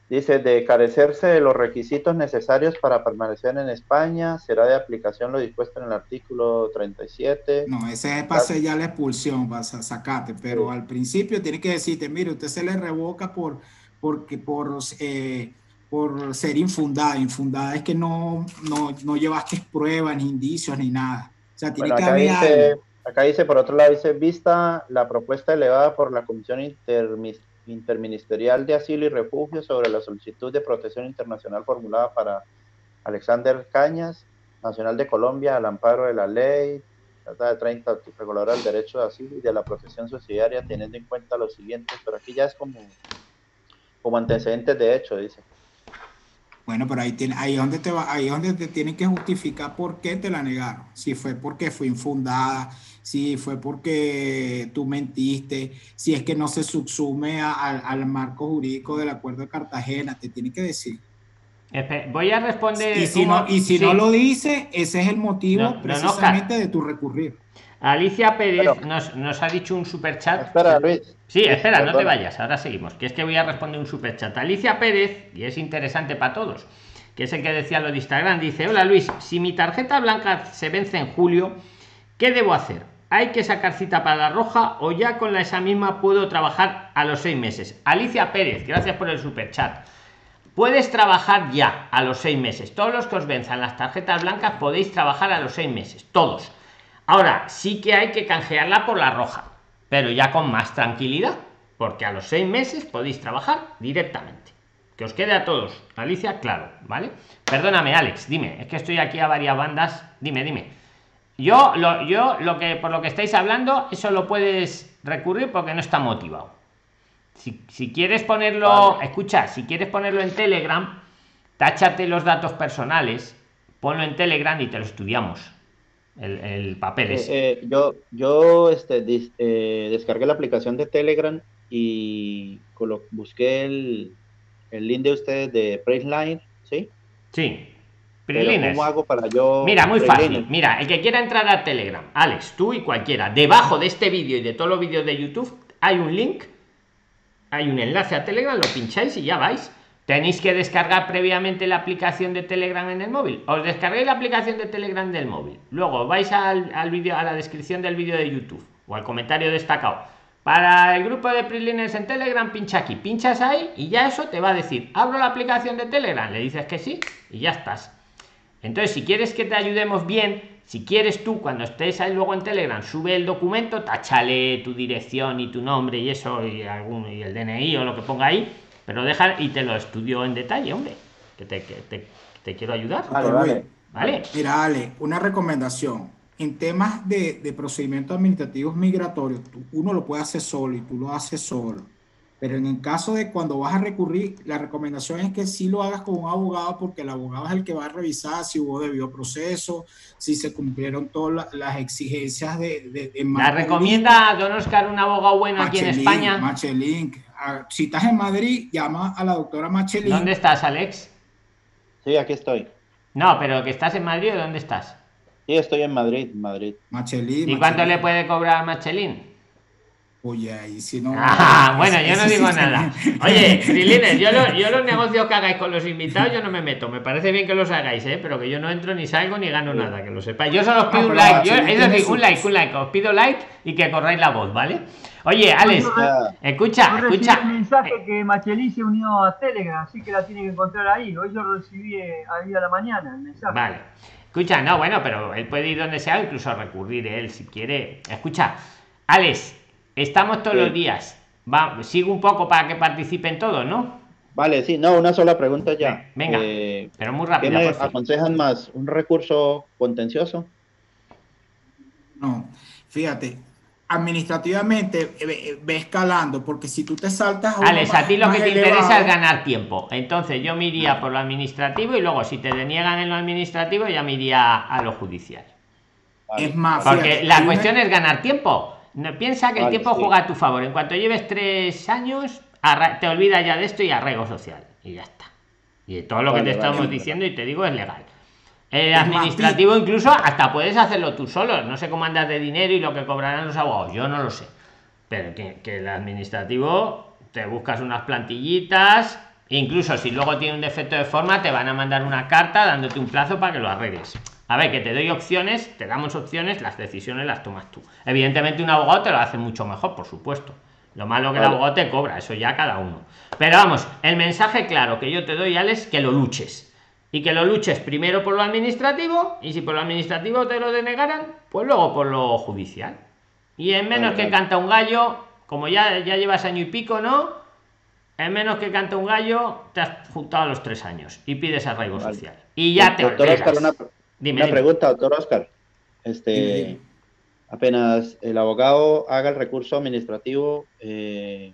Dice, de carecerse de los requisitos necesarios para permanecer en España, será de aplicación lo dispuesto en el artículo 37. No, ese es para sellar la expulsión, para sa- sacarte. Pero al principio tiene que decirte, mire, usted se le revoca por, porque, por, eh, por ser infundada. Infundada es que no, no, no llevaste pruebas, ni indicios, ni nada. O sea, tiene Bueno, que acá haber dice, algo. acá dice, por otro lado, dice, vista la propuesta elevada por la Comisión Intermis- Interministerial de Asilo y Refugio sobre la solicitud de protección internacional formulada para Alexander Cañas, Nacional de Colombia, al amparo de la ley, trata de 30, reguladora del derecho de asilo y de la protección subsidiaria, teniendo en cuenta lo siguiente, pero aquí ya es como, como antecedentes de hecho, dice. Bueno, pero ahí, tiene, ahí, es donde te va, ahí es donde te tienen que justificar por qué te la negaron. Si fue porque fue infundada, si fue porque tú mentiste, si es que no se subsume a- a- al marco jurídico del Acuerdo de Cartagena, te tiene que decir. Espe- Voy a responder. Y si, no, mo- y si sí. no lo dice, ese es el motivo No, no, no, precisamente de tu recurrir. Alicia Pérez nos, nos ha dicho un super chat. Espera, Luis. Sí, espera, no te vayas, ahora seguimos. Que es que voy a responder un super chat. Alicia Pérez, y es interesante para todos, que es el que decía lo de Instagram, dice: Hola Luis, si mi tarjeta blanca se vence en julio, ¿qué debo hacer? ¿Hay que sacar cita para la roja o ya con la esa misma puedo trabajar a los seis meses? Alicia Pérez, gracias por el super chat. Puedes trabajar ya a los seis meses. Todos los que os venzan las tarjetas blancas podéis trabajar a los seis meses. Todos. Ahora, sí que hay que canjearla por la roja, pero ya con más tranquilidad, porque a los seis meses podéis trabajar directamente. Que os quede a todos. Alicia, claro, ¿vale? Perdóname, Alex, dime, es que estoy aquí a varias bandas. Dime, dime. Yo lo, yo lo que por lo que estáis hablando, eso lo puedes recurrir porque no está motivado. Si, si quieres ponerlo, Vale. escucha, si quieres ponerlo en Telegram, táchate los datos personales, ponlo en Telegram y te lo estudiamos. El, el papel Eh, es. eh, yo yo este, dis- eh, descargué la aplicación de Telegram y colo- busqué el, el link de ustedes de Priceline, ¿sí? sí. Pero. ¿cómo hago para yo... Mira, muy fácil. Mira, el que quiera entrar a Telegram, Alex, tú y cualquiera, debajo de este vídeo y de todos los vídeos de YouTube hay un link, hay un enlace a Telegram, lo pincháis y ya vais. Tenéis que descargar previamente la aplicación de Telegram en el móvil. Os descarguéis la aplicación de Telegram del móvil. Luego vais al, vídeo, a la descripción del vídeo de YouTube o al comentario destacado. Para el grupo de Prilines en Telegram, pincha aquí, pinchas ahí y ya eso te va a decir, abro la aplicación de Telegram, le dices que sí y ya estás. Entonces, si quieres que te ayudemos bien, si quieres tú, cuando estés ahí luego en Telegram, sube el documento, táchale tu dirección y tu nombre y eso, y algún y el DNI o lo que ponga ahí, pero deja y te lo estudio en detalle, hombre. Que te, que te, te quiero ayudar. Vale, vale. ¿Vale? Mira, Ale, una recomendación. En temas de, de procedimientos administrativos migratorios, tú- uno lo puede hacer solo y tú lo haces solo. Pero en el caso de cuando vas a recurrir, la recomendación es que sí lo hagas con un abogado, porque el abogado es el que va a revisar si hubo debido proceso, si se cumplieron todas la- las exigencias de, de, de ¿La recomienda Don Oscar un abogado bueno aquí en España? Machelin. Ah, Si estás en Madrid, llama a la doctora Machelin. ¿Dónde estás, Alex? Sí, aquí estoy. No, pero que estás en Madrid o dónde estás? Sí, estoy en Madrid, Madrid. Machelin. ¿Y cuánto le puede cobrar Machelín? Oye, ahí si no. Ah, bueno, yo no digo sí- nada. Oye, Trilines, yo, lo- yo los negocios que hagáis con los invitados, yo no me meto. Me parece bien que los hagáis, ¿eh? pero que yo no entro ni salgo ni gano nada, que lo sepáis. Yo solo os pido Ah, un like. Yo, un like, un like. Os pido like y que corráis la voz, ¿vale? Oye, Alex, escucha, Yo recibí escucha. un mensaje que Machelí se unió a Telegram, así que la tiene que encontrar ahí. Hoy yo lo recibí eh, ahí a la mañana el mensaje. Vale. Escucha, no, bueno, pero él puede ir donde sea, incluso recurrir él si quiere. Escucha, Alex, estamos todos Sí. los días. Va, sigo un poco para que participen todos, ¿no? Vale, sí, no, una sola pregunta ya. Venga. Eh, Pero muy ¿Qué rápido. me aconsejan más? ¿Un recurso contencioso? No, fíjate, administrativamente eh, ve, escalando, porque si tú te saltas. Alex, más- a ti lo que te elevado, interesa es ganar tiempo. Entonces yo me iría por lo administrativo y luego si te deniegan en lo administrativo ya me iría a lo judicial. Vale. Es más, Porque fíjate, la cuestión es ganar tiempo. No, piensa que el tiempo sí. juega a tu favor. En cuanto lleves tres años, te olvidas ya de esto y arraigo social. Y ya está. Y todo lo que te vale, estamos vale. diciendo y te digo es legal. El Es más, administrativo incluso hasta puedes hacerlo tú solo. No sé cómo andas de dinero y lo que cobrarán los abogados. Yo no lo sé. Pero que, que el administrativo te buscas unas plantillitas. Incluso si luego tiene un defecto de forma, te van a mandar una carta dándote un plazo para que lo arregles. A ver, que te doy opciones, te damos opciones, las decisiones las tomas tú. Evidentemente, un abogado te lo hace mucho mejor, por supuesto. Lo malo que el abogado te cobra, eso ya cada uno. Pero vamos, el mensaje claro que yo te doy, Alex, que lo luches. Y que lo luches primero por lo administrativo, y si por lo administrativo te lo denegaran, pues luego por lo judicial. Y en menos Vale, que vale. canta un gallo, como ya, ya llevas año y pico, ¿no? En menos que canta un gallo, te has juntado a los tres años y pides arraigo social. Y ya te Doctor olvidas. Oscar, una, Dime, una dime. pregunta, doctor Oscar. Este, Dime, dime. apenas el abogado haga el recurso administrativo, eh,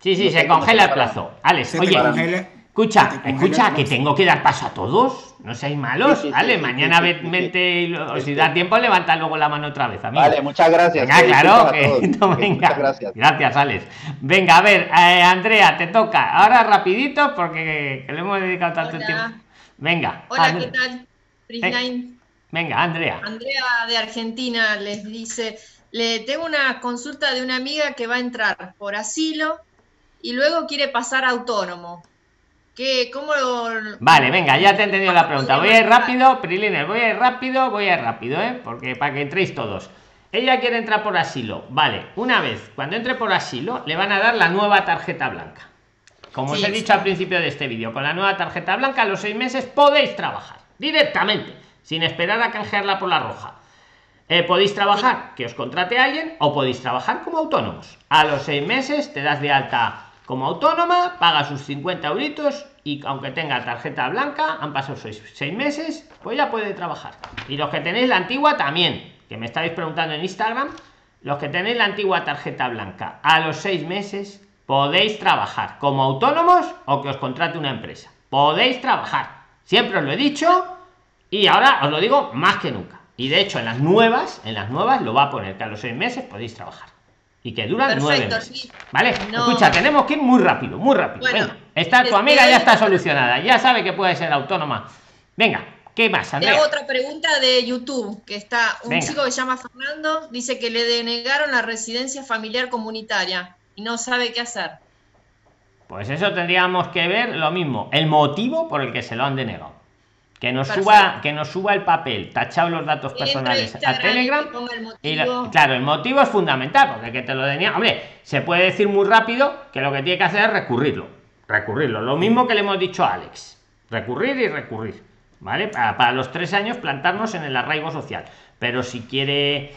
Sí, sí, no se congela el plazo. Alex, se oye, congela- escucha, escucha, que tengo que dar paso a todos. No seáis malos, Sí, sí, sí, vale. sí, Mañana sí, sí, ve- sí, vente y lo- o si Este- da tiempo, levanta luego la mano otra vez, amigo. Vale, muchas gracias. Venga, claro, que no, venga. Muchas gracias. Gracias, Alex. Venga, a ver, eh, Andrea, te toca. Ahora rapidito porque que le hemos dedicado tanto Hola. tiempo. Venga, Hola, ¿qué tal? Prisline. venga, Andrea. Andrea de Argentina les dice, le tengo una consulta de una amiga que va a entrar por asilo y luego quiere pasar a autónomo. ¿Qué, ¿Cómo lo- Vale, venga, ya te he entendido la pregunta. Voy a ir rápido, Prilines, voy a ir rápido, voy a ir rápido, ¿eh? Porque para que entréis todos. Ella quiere entrar por asilo. Vale, una vez, cuando entre por asilo, le van a dar la nueva tarjeta blanca. Como os he dicho al principio de este vídeo, con la nueva tarjeta blanca a los seis meses podéis trabajar directamente, sin esperar a canjearla por la roja. Eh, podéis trabajar, que os contrate alguien, o podéis trabajar como autónomos. A los seis meses te das de alta como autónoma, pagas sus 50 euritos y aunque tenga tarjeta blanca, han pasado seis, seis meses, pues ya puede trabajar. Y los que tenéis la antigua también, que me estáis preguntando en Instagram, los que tenéis la antigua tarjeta blanca, a los seis meses podéis trabajar como autónomos o que os contrate una empresa. Podéis trabajar. Siempre os lo he dicho y ahora os lo digo más que nunca. Y de hecho, en las nuevas, en las nuevas lo va a poner que a los seis meses podéis trabajar. Y que duran nueve Perfecto, meses. sí. ¿Vale? No. Escucha, tenemos que ir muy rápido, muy rápido. Bueno, Venga, está tu amiga, ya está solucionada. Ya sabe que puede ser autónoma. Venga, ¿qué más, Te Andrea? hago otra pregunta de YouTube, que está un Venga. chico que se llama Fernando, dice que le denegaron la residencia familiar comunitaria y no sabe qué hacer. Pues eso tendríamos que ver lo mismo, el motivo por el que se lo han denegado. Que nos suba, que nos suba el papel, tachado los datos personales a y Telegram. el Y claro, el motivo es fundamental, porque que te lo deniegan. Hombre, se puede decir muy rápido que lo que tiene que hacer es recurrirlo. Recurrirlo. Lo mismo que le hemos dicho a Alex. Recurrir y recurrir. ¿Vale? Para, para los tres años plantarnos en el arraigo social. Pero si quiere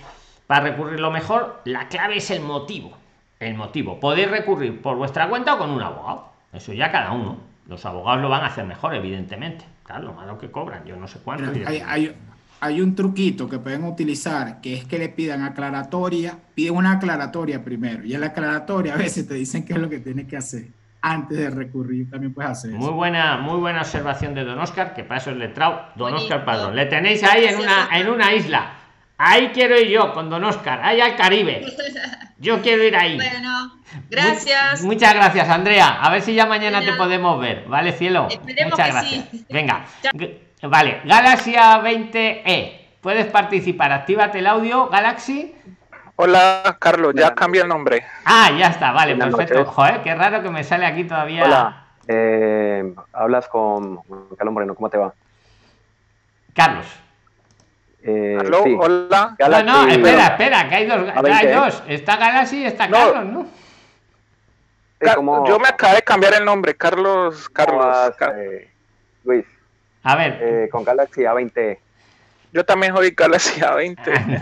para recurrirlo mejor, la clave es el motivo. El motivo. Podéis recurrir por vuestra cuenta o con un abogado. Eso ya cada uno. Los abogados lo van a hacer mejor, evidentemente. Claro, lo malo que cobran. Yo no sé cuánto. Hay, hay- hay un truquito que pueden utilizar, que es que le pidan aclaratoria, piden una aclaratoria primero, y en la aclaratoria a veces te dicen qué es lo que tienes que hacer antes de recurrir, también puedes hacer eso. Muy buena, muy buena observación de Don Oscar, que para eso es letrado. Don Bonito. Oscar Padrón. Le tenéis ahí en una, en una isla. Ahí quiero ir yo con Don Oscar, ahí al Caribe. Yo quiero ir ahí. Bueno, gracias. Mu- muchas gracias, Andrea. A ver si ya mañana te podemos ver. ¿Vale, cielo? Esperemos muchas que gracias. sí. Venga. Vale, Galaxy A20e. Puedes participar. Actívate el audio, Galaxy. Hola, Carlos, ya cambia el nombre. Ah, ya está, vale, Buenas perfecto. noches. Joder, qué raro que me sale aquí todavía. Hola, eh, hablas con Carlos Moreno, ¿cómo te va? Carlos. Eh, Aló, sí, hola. No, Galaxy- no, espera, espera, que hay dos. A 20, hay dos. Está Galaxy y está No. Carlos, ¿no? Sí, ¿cómo- Yo me acabé de cambiar el nombre, Carlos. Carlos. eh, Luis, A ver. eh, con Galaxy A20. Yo también soy Galaxy A20.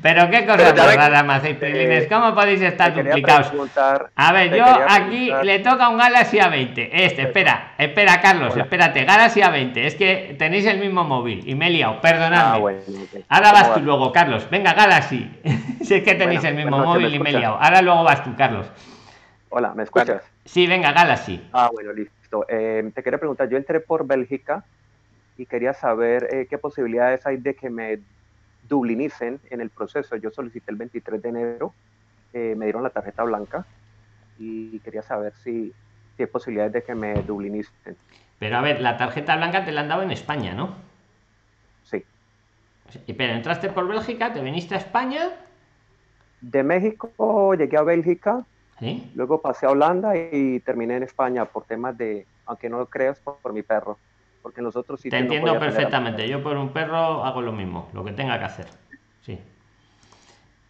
Pero qué cosas más raras me hacéis. ¿Cómo podéis estar duplicados? A ver, yo aquí preguntar- le toca un Galaxy A20. Este, espera, espera, Carlos, Hola. espérate. Galaxy A20. Es que tenéis el mismo móvil y me he liado, perdonadme. Ah, bueno. Ahora ¿Cómo vas tú vas? luego, Carlos. Venga, Galaxy. si es que tenéis Bueno, el mismo móvil ¿me y me he liado. Ahora luego vas tú, Carlos. Hola, ¿me escuchas? Sí, venga, Galaxy. Ah, bueno, listo. Eh, te quería preguntar, yo entré por Bélgica y quería saber eh, qué posibilidades hay de que me dublinicen en el proceso. Yo solicité el 23 de enero, eh, me dieron la tarjeta blanca y quería saber si, si hay posibilidades de que me dublinicen. Pero a ver, la tarjeta blanca te la han dado en España, ¿no? Sí. Pero entraste por Bélgica, te viniste a España. De México llegué a Bélgica, ¿Sí? luego pasé a Holanda y terminé en España por temas de, aunque no lo creas, por, por mi perro. Porque en los otros Te no entiendo perfectamente. Yo por un perro hago lo mismo, lo que tenga que hacer. Sí.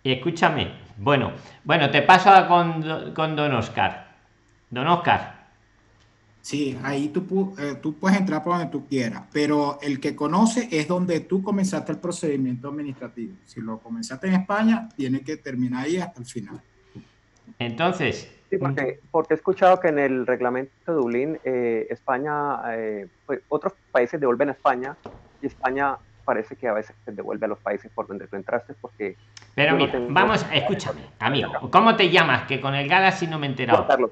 Y escúchame. Bueno, bueno, te paso con, con Don Oscar. Don Oscar. Sí, ahí tú, eh, tú puedes entrar por donde tú quieras, pero el que conoce es donde tú comenzaste el procedimiento administrativo. Si lo comenzaste en España, tiene que terminar ahí hasta el final. Entonces, Sí, porque, porque he escuchado que en el reglamento de Dublín, eh, España, eh, pues, otros países devuelven a España y España parece que a veces devuelve a los países por donde tú entraste porque pero no mira, tengo- vamos, escúchame, amigo. ¿Cómo te llamas? Que con el Galaxy no me he Juan enterado. Carlos,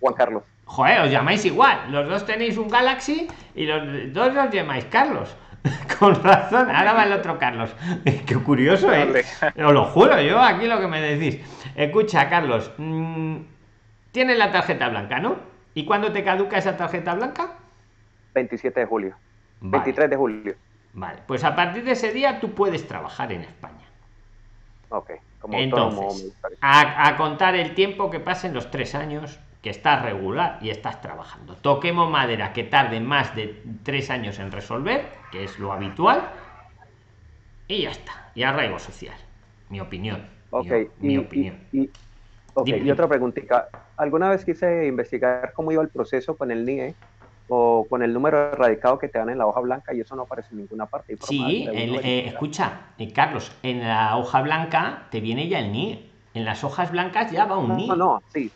Juan Carlos, Joder, os llamáis igual. Los dos tenéis un Galaxy y los dos os llamáis Carlos. Con razón, ahora va el otro Carlos. Qué curioso, ¿eh? Os lo juro, yo aquí lo que me decís. Escucha, Carlos, mm, tienes la tarjeta blanca, ¿no? ¿Y cuándo te caduca esa tarjeta blanca? 27 de julio, Vale, 23 de julio. vale. Pues a partir de ese día tú puedes trabajar en España. Ok, como Entonces, a, a contar el tiempo que pasen los tres años que estás regular y estás trabajando. Toquemos madera que tarde más de tres años en resolver, que es lo habitual, y ya está. Y arraigo social. Mi opinión. Ok, mi, y, opinión. y- y- ok, Dime, y otra preguntita. ¿Alguna vez quise investigar cómo iba el proceso con el NIE o con el número radicado que te dan en la hoja blanca y eso no aparece en ninguna parte? Sí, el- eh, escucha, eh, Carlos, en la hoja blanca te viene ya el NIE. En las hojas blancas ya va un No, NIE. no, no, sí,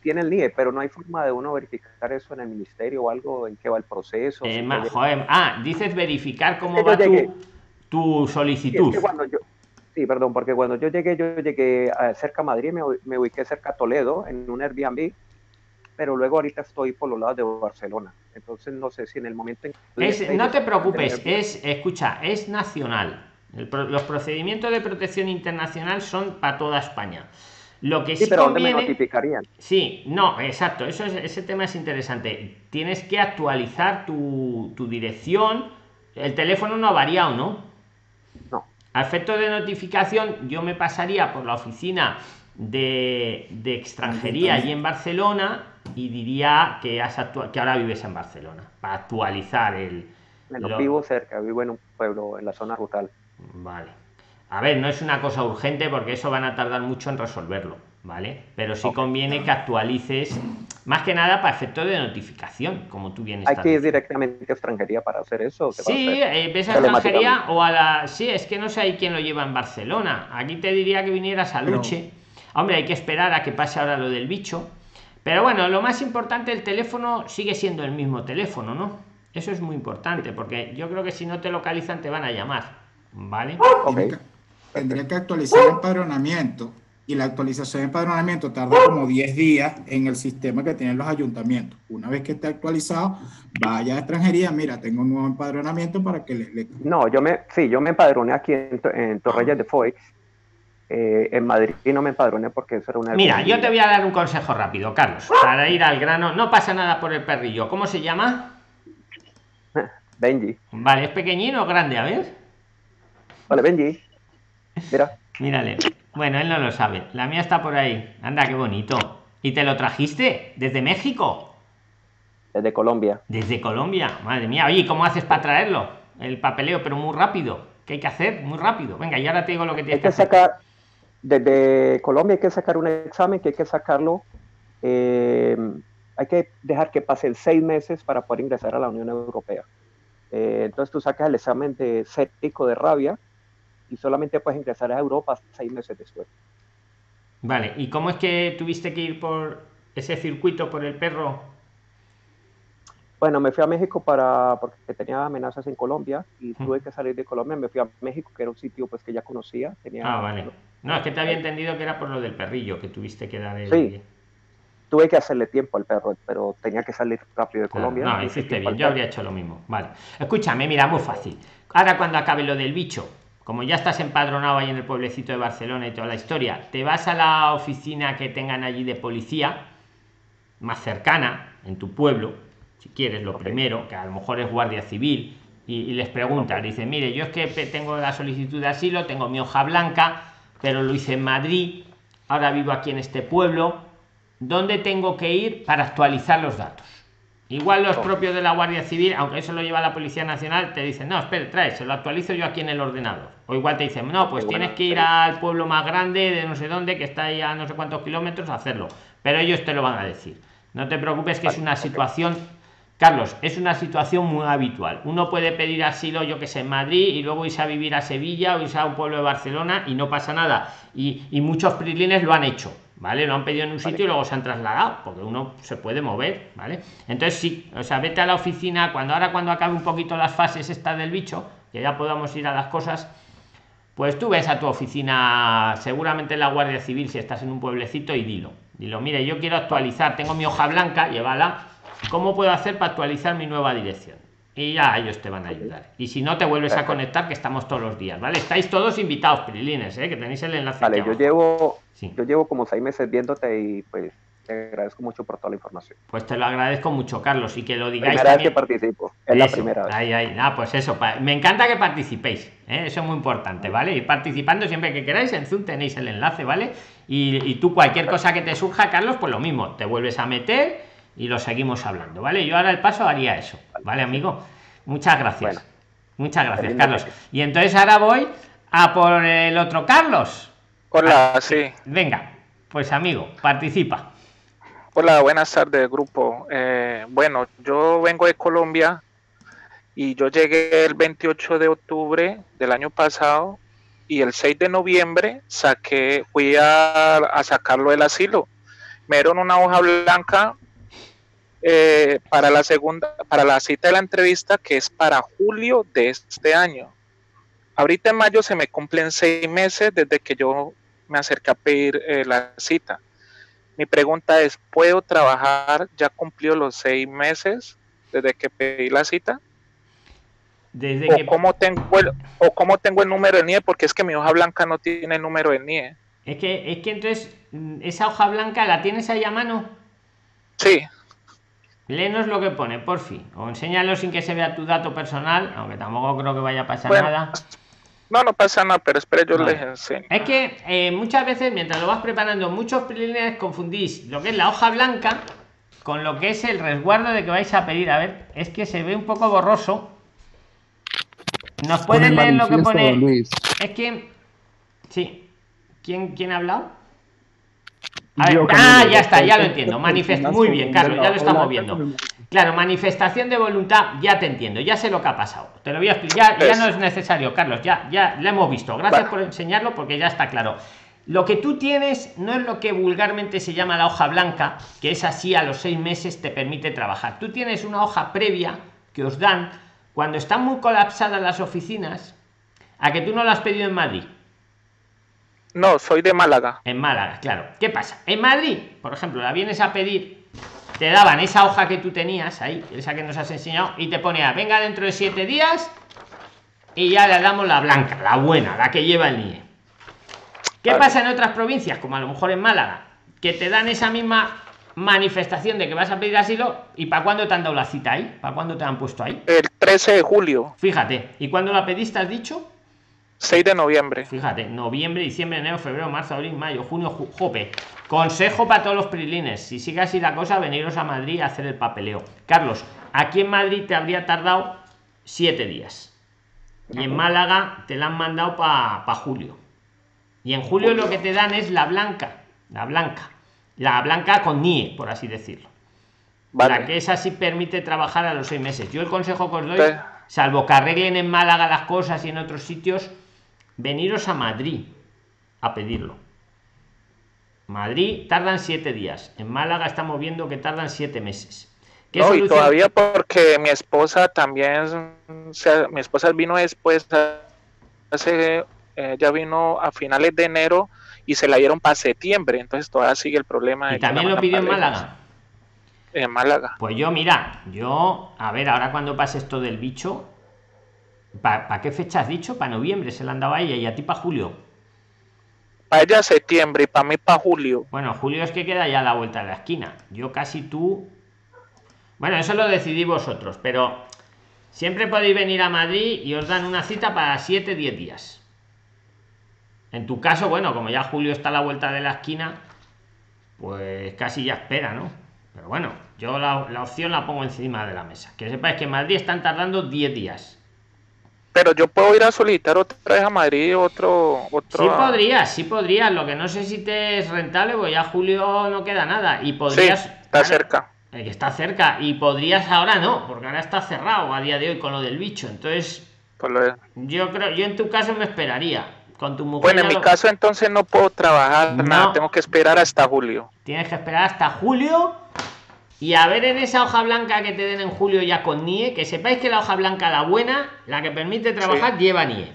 tiene el NIE, pero no hay forma de uno verificar eso en el ministerio o algo en qué va el proceso. Eh, si ma- joder, ah, dices verificar cómo que va tu, tu Sí, es solicitud. que cuando yo, sí, perdón, porque cuando yo llegué, yo llegué a cerca a Madrid, me, me ubiqué cerca a Toledo en un Airbnb, pero luego ahorita estoy por los lados de Barcelona. Entonces no sé si en el momento en que... Es- no te preocupes, es, escucha, es nacional. El los procedimientos de protección internacional son para toda España. Lo que sí, Sí, pero ¿dónde me conviene- notificarían? Sí, no, exacto, eso es- ese tema es interesante. Tienes que actualizar tu, tu dirección. El teléfono no ha variado, ¿no? No. A efecto de notificación, yo me pasaría por la oficina de, de extranjería allí en Barcelona y diría que, has que ahora vives en Barcelona, para actualizar el... Bueno, lo- vivo cerca, vivo en un pueblo, en la zona rural. Vale. A ver, no es una cosa urgente porque eso van a tardar mucho en resolverlo, ¿vale? Pero sí conviene que actualices, más que nada para efecto de notificación, como tú bien Hay estás que ir directamente a extranjería para hacer eso. ¿o qué va a Sí, hacer? eh, ves a extranjería o a la... Sí, es que no sé ahí quién lo lleva en Barcelona. Aquí te diría que vinieras a Luche. Hombre, hay que esperar a que pase ahora lo del bicho. Pero bueno, lo más importante, el teléfono sigue siendo el mismo teléfono, ¿no? Eso es muy importante, porque yo creo que si no te localizan te van a llamar, ¿vale? Que- tendría que actualizar el empadronamiento y la actualización de empadronamiento tarda como 10 días en el sistema que tienen los ayuntamientos. Una vez que esté actualizado, vaya a extranjería, mira, tengo un nuevo empadronamiento para que le... le- No, yo me, sí, yo me empadroné aquí en, en Torreyes de Foix. Eh, en Madrid no me empadroné porque eso era una... Mira, yo te voy a dar un consejo rápido, Carlos, para ir al grano. No pasa nada por el perrillo. ¿Cómo se llama? Benji. Vale, ¿es pequeñino o grande? A ver. Vale, Benji. Mira. Mírale. Bueno, él no lo sabe. La mía está por ahí. Anda, qué bonito. ¿Y te lo trajiste? ¿Desde México? Desde Colombia. Desde Colombia. Madre mía. Oye, ¿cómo haces para traerlo? El papeleo, pero muy rápido. ¿Qué hay que hacer? Muy rápido. Venga, y ahora te digo lo que Hay tienes que que hacer. sacar, desde Colombia hay que sacar un examen que hay que sacarlo. eh, hay que dejar que pasen seis meses para poder ingresar a la Unión Europea. Eh, entonces tú sacas el examen de séptico de rabia y solamente puedes ingresar a Europa seis meses después. Vale, ¿y cómo es que tuviste que ir por ese circuito, por el perro? Bueno, me fui a México para porque tenía amenazas en Colombia y tuve que salir de Colombia. Me fui a México, que era un sitio pues que ya conocía. Tenía, Ah, vale. No, es que te había entendido que era por lo del perrillo, que tuviste que dar el... Sí. Tuve que hacerle tiempo al perro, pero tenía que salir rápido de Colombia. no, hice hiciste bien, yo habría hecho lo mismo. Vale. Escúchame, mira, muy fácil. Ahora cuando acabe lo del bicho, como ya estás empadronado ahí en el pueblecito de Barcelona y toda la historia, te vas a la oficina que tengan allí de policía, más cercana, en tu pueblo, si quieres, lo primero, que a lo mejor es guardia civil, y, y les preguntas, dice, mire, yo es que tengo la solicitud de asilo, tengo mi hoja blanca, pero lo hice en Madrid, ahora vivo aquí en este pueblo, ¿dónde tengo que ir para actualizar los datos? Igual los propios de la Guardia Civil, aunque eso lo lleva la Policía Nacional, te dicen, no, espere, trae, se lo actualizo yo aquí en el ordenador. O igual te dicen, no, pues tienes que ir al pueblo más grande de no sé dónde, que está ahí a no sé cuántos kilómetros, a hacerlo. Pero ellos te lo van a decir. No te preocupes que es una situación, Carlos, es una situación muy habitual. Uno puede pedir asilo, yo que sé, en Madrid y luego irse a vivir a Sevilla o irse a un pueblo de Barcelona y no pasa nada. Y, y muchos prilines lo han hecho, ¿vale? Lo han pedido en un sitio y luego se han trasladado, porque uno se puede mover, ¿vale? Entonces sí, o sea, vete a la oficina, cuando ahora cuando acabe un poquito las fases estas del bicho, que ya podamos ir a las cosas, pues tú ves a tu oficina, seguramente en la Guardia Civil, si estás en un pueblecito, y dilo. Dilo, mire, yo quiero actualizar, tengo mi hoja blanca, llévala. ¿Cómo puedo hacer para actualizar mi nueva dirección? Y ya ellos te van a ayudar. Y si no, te vuelves a conectar, que estamos todos los días, ¿vale? Estáis todos invitados, Prilines, ¿eh? que tenéis el enlace. Vale, yo llevo, Sí. yo llevo como seis meses viéndote y pues te agradezco mucho por toda la información. Pues te lo agradezco mucho, Carlos, y que lo digáis Primera vez que también. participo, es la Eso, primera vez. Ahí, ahí. Ah, pues eso. Me encanta que participéis. ¿eh? Eso es muy importante, ¿vale? Ir participando siempre que queráis. En Zoom tenéis el enlace, ¿vale? Y, y tú, cualquier cosa que te surja, Carlos, pues lo mismo. Te vuelves a meter y lo seguimos hablando, ¿vale? Yo ahora el paso haría eso, ¿vale, amigo? Muchas gracias. Muchas gracias, Carlos. Y entonces ahora voy a por el otro Carlos. Hola, sí. Venga, pues amigo, participa. Hola, buenas tardes, grupo. Eh, bueno, yo vengo de Colombia y yo llegué el 28 de octubre del año pasado y el 6 de noviembre saqué, fui a, a sacarlo del asilo. Me dieron una hoja blanca eh, para la segunda, para la cita de la entrevista que es para julio de este año. Ahorita en mayo se me cumplen seis meses desde que yo me acerqué a pedir eh, la cita. Mi pregunta es, ¿puedo trabajar ya cumplido los seis meses desde que pedí la cita. Desde o que... cómo tengo el, o cómo tengo el número de NIE, porque es que mi hoja blanca no tiene el número de NIE. Es que, es que entonces, mm, esa hoja blanca la tienes ahí a mano. Sí. Léenos lo que pone, por fin. O enséñalo sin que se vea tu dato personal, aunque tampoco creo que vaya a pasar Bueno, nada. No, no pasa nada, pero espere, yo Vale. les enseño. Es que eh, muchas veces, mientras lo vas preparando, muchos preliminares confundís lo que es la hoja blanca con lo que es el resguardo de que vais a pedir. A ver, es que se ve un poco borroso. ¿Nos pueden leer lo que pone? Luis. Es que. Sí. ¿Quién, quién ha hablado? A ver, Yo, ah, ya está, ya lo entiendo. Manifest Muy bien, Carlos, ya lo estamos viendo. Claro, manifestación de voluntad, ya te entiendo, ya sé lo que ha pasado. Te lo voy a explicar, ya, no es necesario, Carlos, ya, ya lo hemos visto. Gracias Vale. por enseñarlo porque ya está claro. Lo que tú tienes no es lo que vulgarmente se llama la hoja blanca, que es así a los seis meses te permite trabajar. Tú tienes una hoja previa que os dan cuando están muy colapsadas las oficinas, a que tú no la has pedido en Madrid. No, soy de Málaga. En Málaga, claro. ¿Qué pasa? En Madrid, por ejemplo, la vienes a pedir, te daban esa hoja que tú tenías ahí, esa que nos has enseñado, y te ponía, venga dentro de siete días, y ya le damos la blanca, la buena, la que lleva el NIE. ¿Qué Vale. pasa en otras provincias, como a lo mejor en Málaga? Que te dan esa misma manifestación de que vas a pedir asilo, ¿y para cuándo te han dado la cita ahí? ¿Para cuándo te han puesto ahí? El 13 de julio, Fíjate, ¿y cuándo la pediste, has dicho? 6 de noviembre. Fíjate, noviembre, diciembre, enero, febrero, marzo, abril, mayo, junio, ju- jope. Consejo para todos los prilines. Si sigue así la cosa, veniros a Madrid a hacer el papeleo. Carlos, aquí en Madrid te habría tardado siete días. Y en Málaga te la han mandado para julio. Y en julio lo que te dan es la blanca. La blanca. La blanca con NIE, por así decirlo. La Vale. que esa sí permite trabajar a los seis meses. Yo el consejo que os doy, salvo que arreglen en Málaga las cosas y en otros sitios, veniros a Madrid a pedirlo. Madrid tardan siete días. En Málaga estamos viendo que tardan siete meses. ¿Qué No, y todavía porque mi esposa también, o sea, mi esposa vino después, hace, eh, ya vino a finales de enero y se la dieron para septiembre, entonces todavía sigue el problema. de ¿Y también lo pidió en. Málaga? En Málaga. Pues yo, mira, yo, a ver, ahora cuando pase esto del bicho, ¿para qué fecha has dicho? Para noviembre se la han dado a ella y a ti para julio. Para ella septiembre y para mí para julio. Bueno, julio es que queda ya a la vuelta de la esquina. Yo casi tú. Bueno, eso lo decidí vosotros, pero siempre podéis venir a Madrid y os dan una cita para 7, 10 días. En tu caso, bueno, como ya julio está a la vuelta de la esquina, pues casi ya espera, ¿no? Pero bueno, yo la, la opción la pongo encima de la mesa. Que sepáis que en Madrid están tardando 10 días. Pero yo puedo ir a solicitar otra vez a Madrid otro... otro Sí podrías, sí podrías. Lo que no sé si te es rentable, pues ya julio no queda nada. Y podrías. Sí, está cerca. eh, está cerca. Y podrías ahora no, porque ahora está cerrado a día de hoy con lo del bicho. Entonces, Pues lo- yo creo, yo en tu caso me esperaría. Con tu mujer. Bueno, en mi lo- caso entonces no puedo trabajar No. nada, tengo que esperar hasta julio. Tienes que esperar hasta julio. Y a ver en esa hoja blanca que te den en julio ya con NIE, que sepáis que la hoja blanca, la buena, la que permite trabajar, lleva NIE.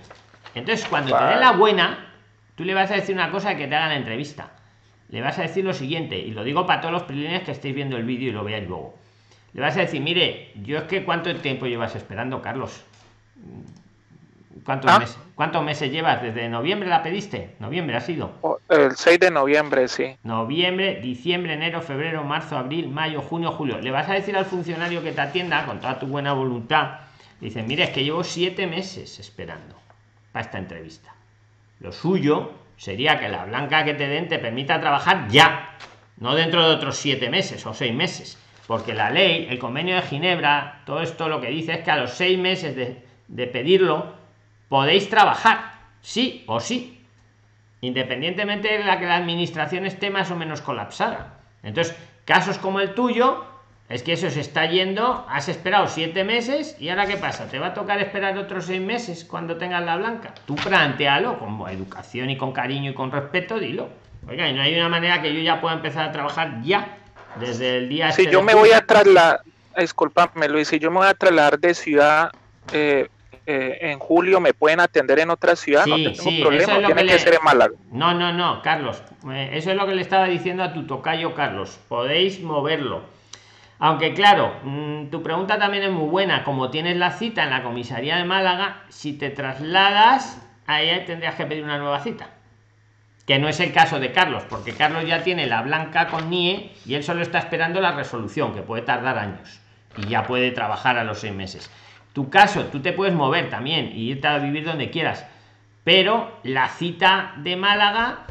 Entonces, cuando te den la buena, tú le vas a decir una cosa que te hagan la entrevista. Le vas a decir lo siguiente, y lo digo para todos los prilines que estéis viendo el vídeo y lo veáis luego. Le vas a decir, mire, yo es que cuánto tiempo llevas esperando, Carlos. ¿Cuántos ¿Ah? meses? ¿Cuántos meses llevas? ¿Desde noviembre la pediste? Noviembre ha sido. O- El 6 de noviembre, sí. Noviembre, diciembre, enero, febrero, marzo, abril, mayo, junio, julio. Le vas a decir al funcionario que te atienda con toda tu buena voluntad. Dice, mire, es que llevo siete meses esperando para esta entrevista. Lo suyo sería que la blanca que te den te permita trabajar ya, no dentro de otros siete meses o seis meses. Porque la ley, el convenio de Ginebra, todo esto lo que dice es que a los seis meses de, de pedirlo podéis trabajar, sí o sí independientemente de la que la administración esté más o menos colapsada. Entonces, casos como el tuyo, es que eso se está yendo, has esperado siete meses y ahora qué pasa, te va a tocar esperar otros seis meses cuando tengas la blanca. Tú plantealo con educación y con cariño y con respeto, dilo. Oiga, y no hay una manera que yo ya pueda empezar a trabajar ya, desde el día... Si este yo me voy a trasladar, discúlpame Luis, si yo me voy a trasladar de ciudad eh, eh, en julio, ¿me pueden atender en otra ciudad? Sí, no tengo sí, problema, es tiene que le- ser en Málaga. No, no, no, Carlos. eh, eso es lo que le estaba diciendo a tu tocayo, Carlos. Podéis moverlo. Aunque claro, mm, tu pregunta también es muy buena. Como tienes la cita en la comisaría de Málaga, si te trasladas, ahí tendrías que pedir una nueva cita. Que no es el caso de Carlos, porque Carlos ya tiene la blanca con NIE y él solo está esperando la resolución, que puede tardar años. Y ya puede trabajar a los seis meses. Tu caso, tú te puedes mover también y irte a vivir donde quieras. Pero la cita de Málaga,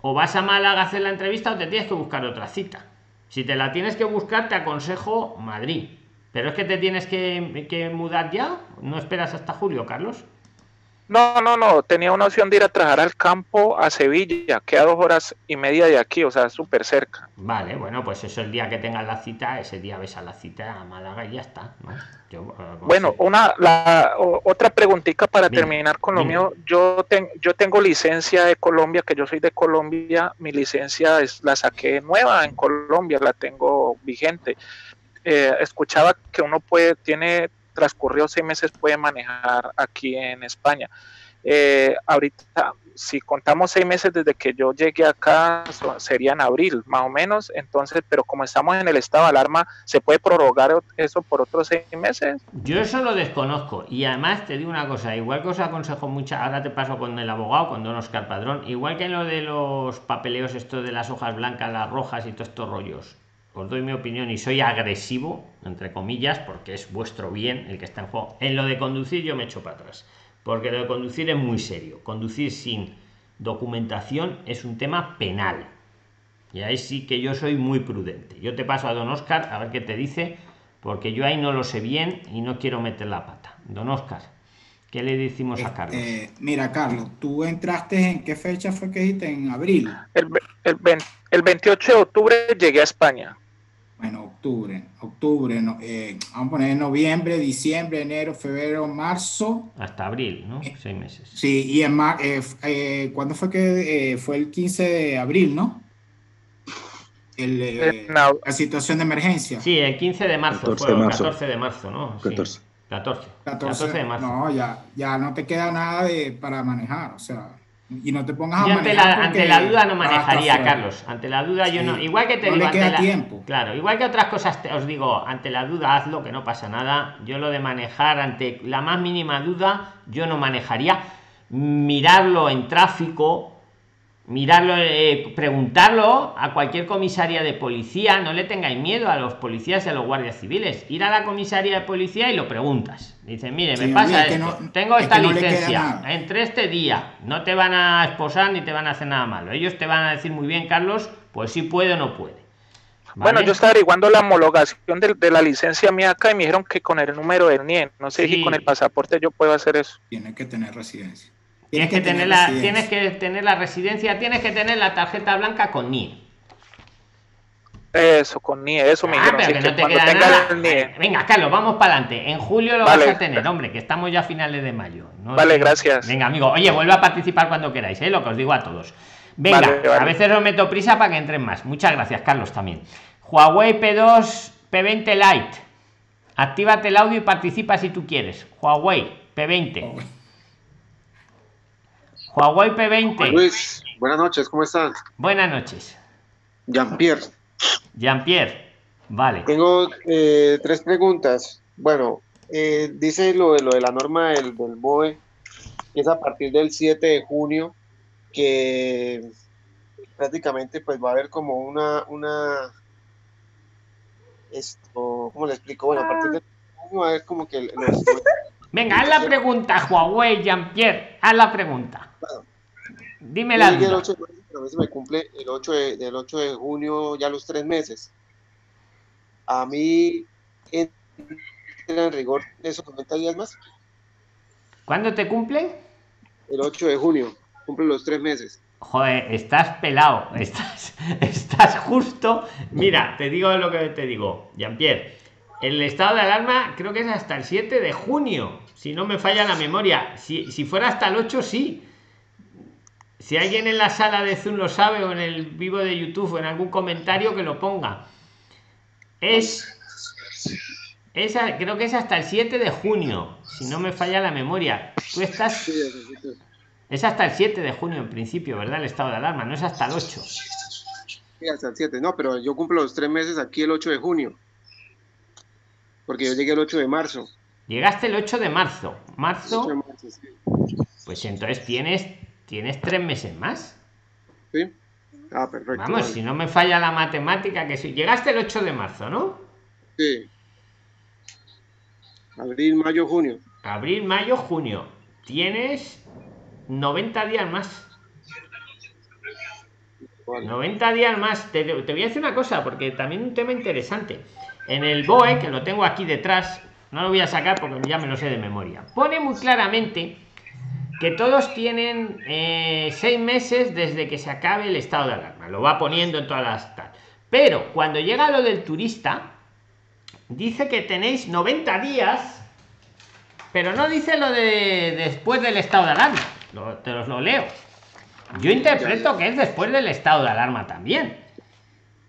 o vas a Málaga a hacer la entrevista o te tienes que buscar otra cita. Si te la tienes que buscar, te aconsejo Madrid. Pero es que te tienes que, mudar ya. ¿No esperas hasta julio, Carlos? No, no, no. Tenía una opción de ir a trabajar al campo a Sevilla. Queda dos horas y media de aquí, o sea, súper cerca. Vale, bueno, pues eso el día que tengas la cita, ese día ves a la cita a Málaga y ya está. Eh, bueno, una la, otra preguntita para terminar con lo mío. Yo, yo tengo licencia de Colombia, que yo soy de Colombia. Mi licencia es, la saqué nueva en Colombia, la tengo vigente. Eh, escuchaba que uno puede, tiene transcurridos seis meses puede manejar aquí en España. Eh, ahorita, si contamos seis meses desde que yo llegué acá, sería en abril, más o menos. Entonces, pero como estamos en el estado de alarma, ¿se puede prorrogar eso por otros seis meses? Yo eso lo desconozco. Y además te digo una cosa, igual que os aconsejo mucha, ahora te paso con el abogado, con Don Oscar Padrón, igual que en lo de los papeleos, esto de las hojas blancas, las rojas y todos estos rollos os doy mi opinión y soy agresivo, entre comillas, porque es vuestro bien el que está en juego. En lo de conducir yo me echo para atrás, porque lo de conducir es muy serio. Conducir sin documentación es un tema penal. Y ahí sí que yo soy muy prudente. Yo te paso a don Oscar a ver qué te dice, porque yo ahí no lo sé bien y no quiero meter la pata. Don Oscar, ¿qué le decimos a Carlos? Eh, mira, Carlos, tú entraste en qué fecha fue que dijiste? En abril. El, el, el 28 de octubre llegué a España bueno, octubre, octubre, no, eh, vamos a poner noviembre, diciembre, enero, febrero, marzo. Hasta abril, ¿no? Eh, Seis meses. Sí, y en mar, eh, ¿cuándo fue que fue el 15 de abril, no? El, La situación de emergencia. Sí, el 15 de marzo, fue, el 14 de marzo, ¿no? 14. 14. 14. de marzo. No, ya, ya no te queda nada de, para manejar, o sea y no te pongas a ante la, ante la duda no manejaría, Carlos. Ante la duda yo no. Igual que te digo, ante la, claro, igual que otras cosas os digo, ante la duda hazlo, que no pasa nada. Yo lo de manejar ante la más mínima duda, yo no manejaría. Mirarlo en tráfico, mirarlo, eh, preguntarlo a cualquier comisaría de policía, no le tengáis miedo a los policías y a los guardias civiles. Ir a la comisaría de policía y lo preguntas. Dice, mire, me pasa esto, tengo esta licencia, entre este día, no te van a esposar ni te van a hacer nada malo. Ellos te van a decir muy bien, Carlos, pues si puede o no puede. Bueno, yo estaba averiguando la homologación de, la licencia mía acá y me dijeron que con el número del NIE, no sé si con el pasaporte yo puedo hacer eso. Tiene que tener residencia. Tienes que, tener, la, tienes que tener la residencia, tienes que tener la tarjeta blanca con NIE. Eso, con NIE, eso me ah, dijeron. que no te queda nada. Venga, Carlos, vamos para adelante. En julio lo vas a tener, hombre, que estamos ya a finales de mayo. Vale, gracias. Venga, amigo, oye, vuelve a participar cuando queráis, ¿eh? lo que os digo a todos. Venga, a veces os meto prisa para que entren más. Muchas gracias, Carlos, también. Huawei P2 P20 Lite. Actívate el audio y participa si tú quieres. Huawei P20. Huawei P20. Luis, buenas noches, ¿cómo estás? Buenas noches. Jean-Pierre. Jean-Pierre, vale. Tengo eh, tres preguntas. Bueno, eh, dice lo de, lo de la norma del, del BOE, que es a partir del 7 de junio, que prácticamente pues va a haber como una, una, esto, ¿cómo le explico? Bueno, a partir de junio va a haber como que los, Venga, haz la pregunta, Huawei, Jean-Pierre, haz la pregunta. Dime la duda. El 8, a veces me cumple el 8 de, del 8 de junio ya los tres meses. A mí entra en rigor esos 90 días más. ¿Cuándo te cumple? El 8 de junio, cumple los tres meses. Joder, estás pelado, estás, estás justo. Mira, te digo lo que te digo, Jean-Pierre el estado de alarma creo que es hasta el 7 de junio, si no me falla la memoria. Si, fuera hasta el 8, sí. Si alguien en la sala de Zoom lo sabe o en el vivo de YouTube o en algún comentario que lo ponga. Es, esa creo que es hasta el 7 de junio, si no me falla la memoria. Tú estás... Es hasta el 7 de junio en principio, ¿verdad? El estado de alarma, no es hasta el 8. Sí, hasta el 7, no, pero yo cumplo los tres meses aquí el 8 de junio. Porque yo llegué el 8 de marzo. Llegaste el 8 de marzo. Marzo. 8 de marzo, sí. Pues entonces tienes, tienes tres meses más. ¿Sí? Ah, perfecto. Vamos, vale. si no me falla la matemática, que si llegaste el 8 de marzo, ¿no? Sí. Abril, mayo, junio. Abril, mayo, junio. Tienes 90 días más. 90 días más. Te, te voy a decir una cosa, porque también un tema interesante. En el BOE, que lo tengo aquí detrás, no lo voy a sacar porque ya me lo sé de memoria. Pone muy claramente que todos tienen eh, seis meses desde que se acabe el estado de alarma. Lo va poniendo en todas las tal. Pero cuando llega lo del turista, dice que tenéis 90 días, pero no dice lo de después del estado de alarma. Te los lo leo. Yo interpreto que es después del estado de alarma también.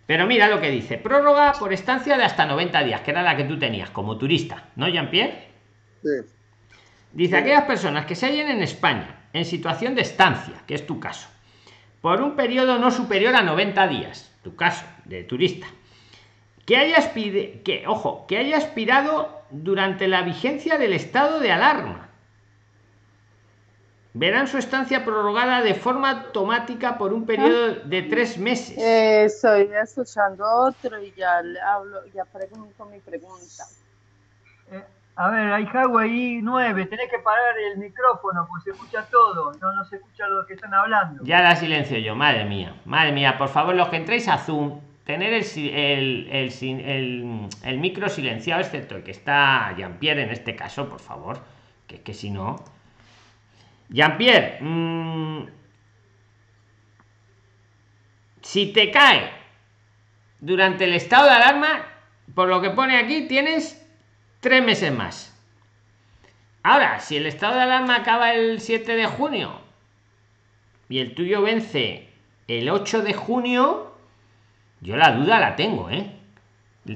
Pero mira lo que dice. Prórroga por estancia de hasta 90 días, que era la que tú tenías como turista, ¿no, Jean-Pierre? Sí. Dice aquellas personas que se hallen en España en situación de estancia, que es tu caso, por un periodo no superior a 90 días, tu caso de turista, que haya expide- que ojo, que haya expirado durante la vigencia del estado de alarma. Verán su estancia prorrogada de forma automática por un periodo de tres meses. Eh, estoy escuchando otro y ya le hablo, ya pregunto mi pregunta. A ver, hay Huawei 9, tenés que parar el micrófono porque se escucha todo, no, no se escucha lo que están hablando. Ya la silencio yo, madre mía, madre mía, por favor, los que entréis a Zoom, tener el, si- el, el el- el micro silenciado, excepto el que está Jean-Pierre en este caso, por favor, que es que si no. Jean-Pierre, mm, si te cae durante el estado de alarma, por lo que pone aquí, tienes tres meses más. Ahora, si el estado de alarma acaba el 7 de junio y el tuyo vence el 8 de junio, yo la duda la tengo, ¿eh?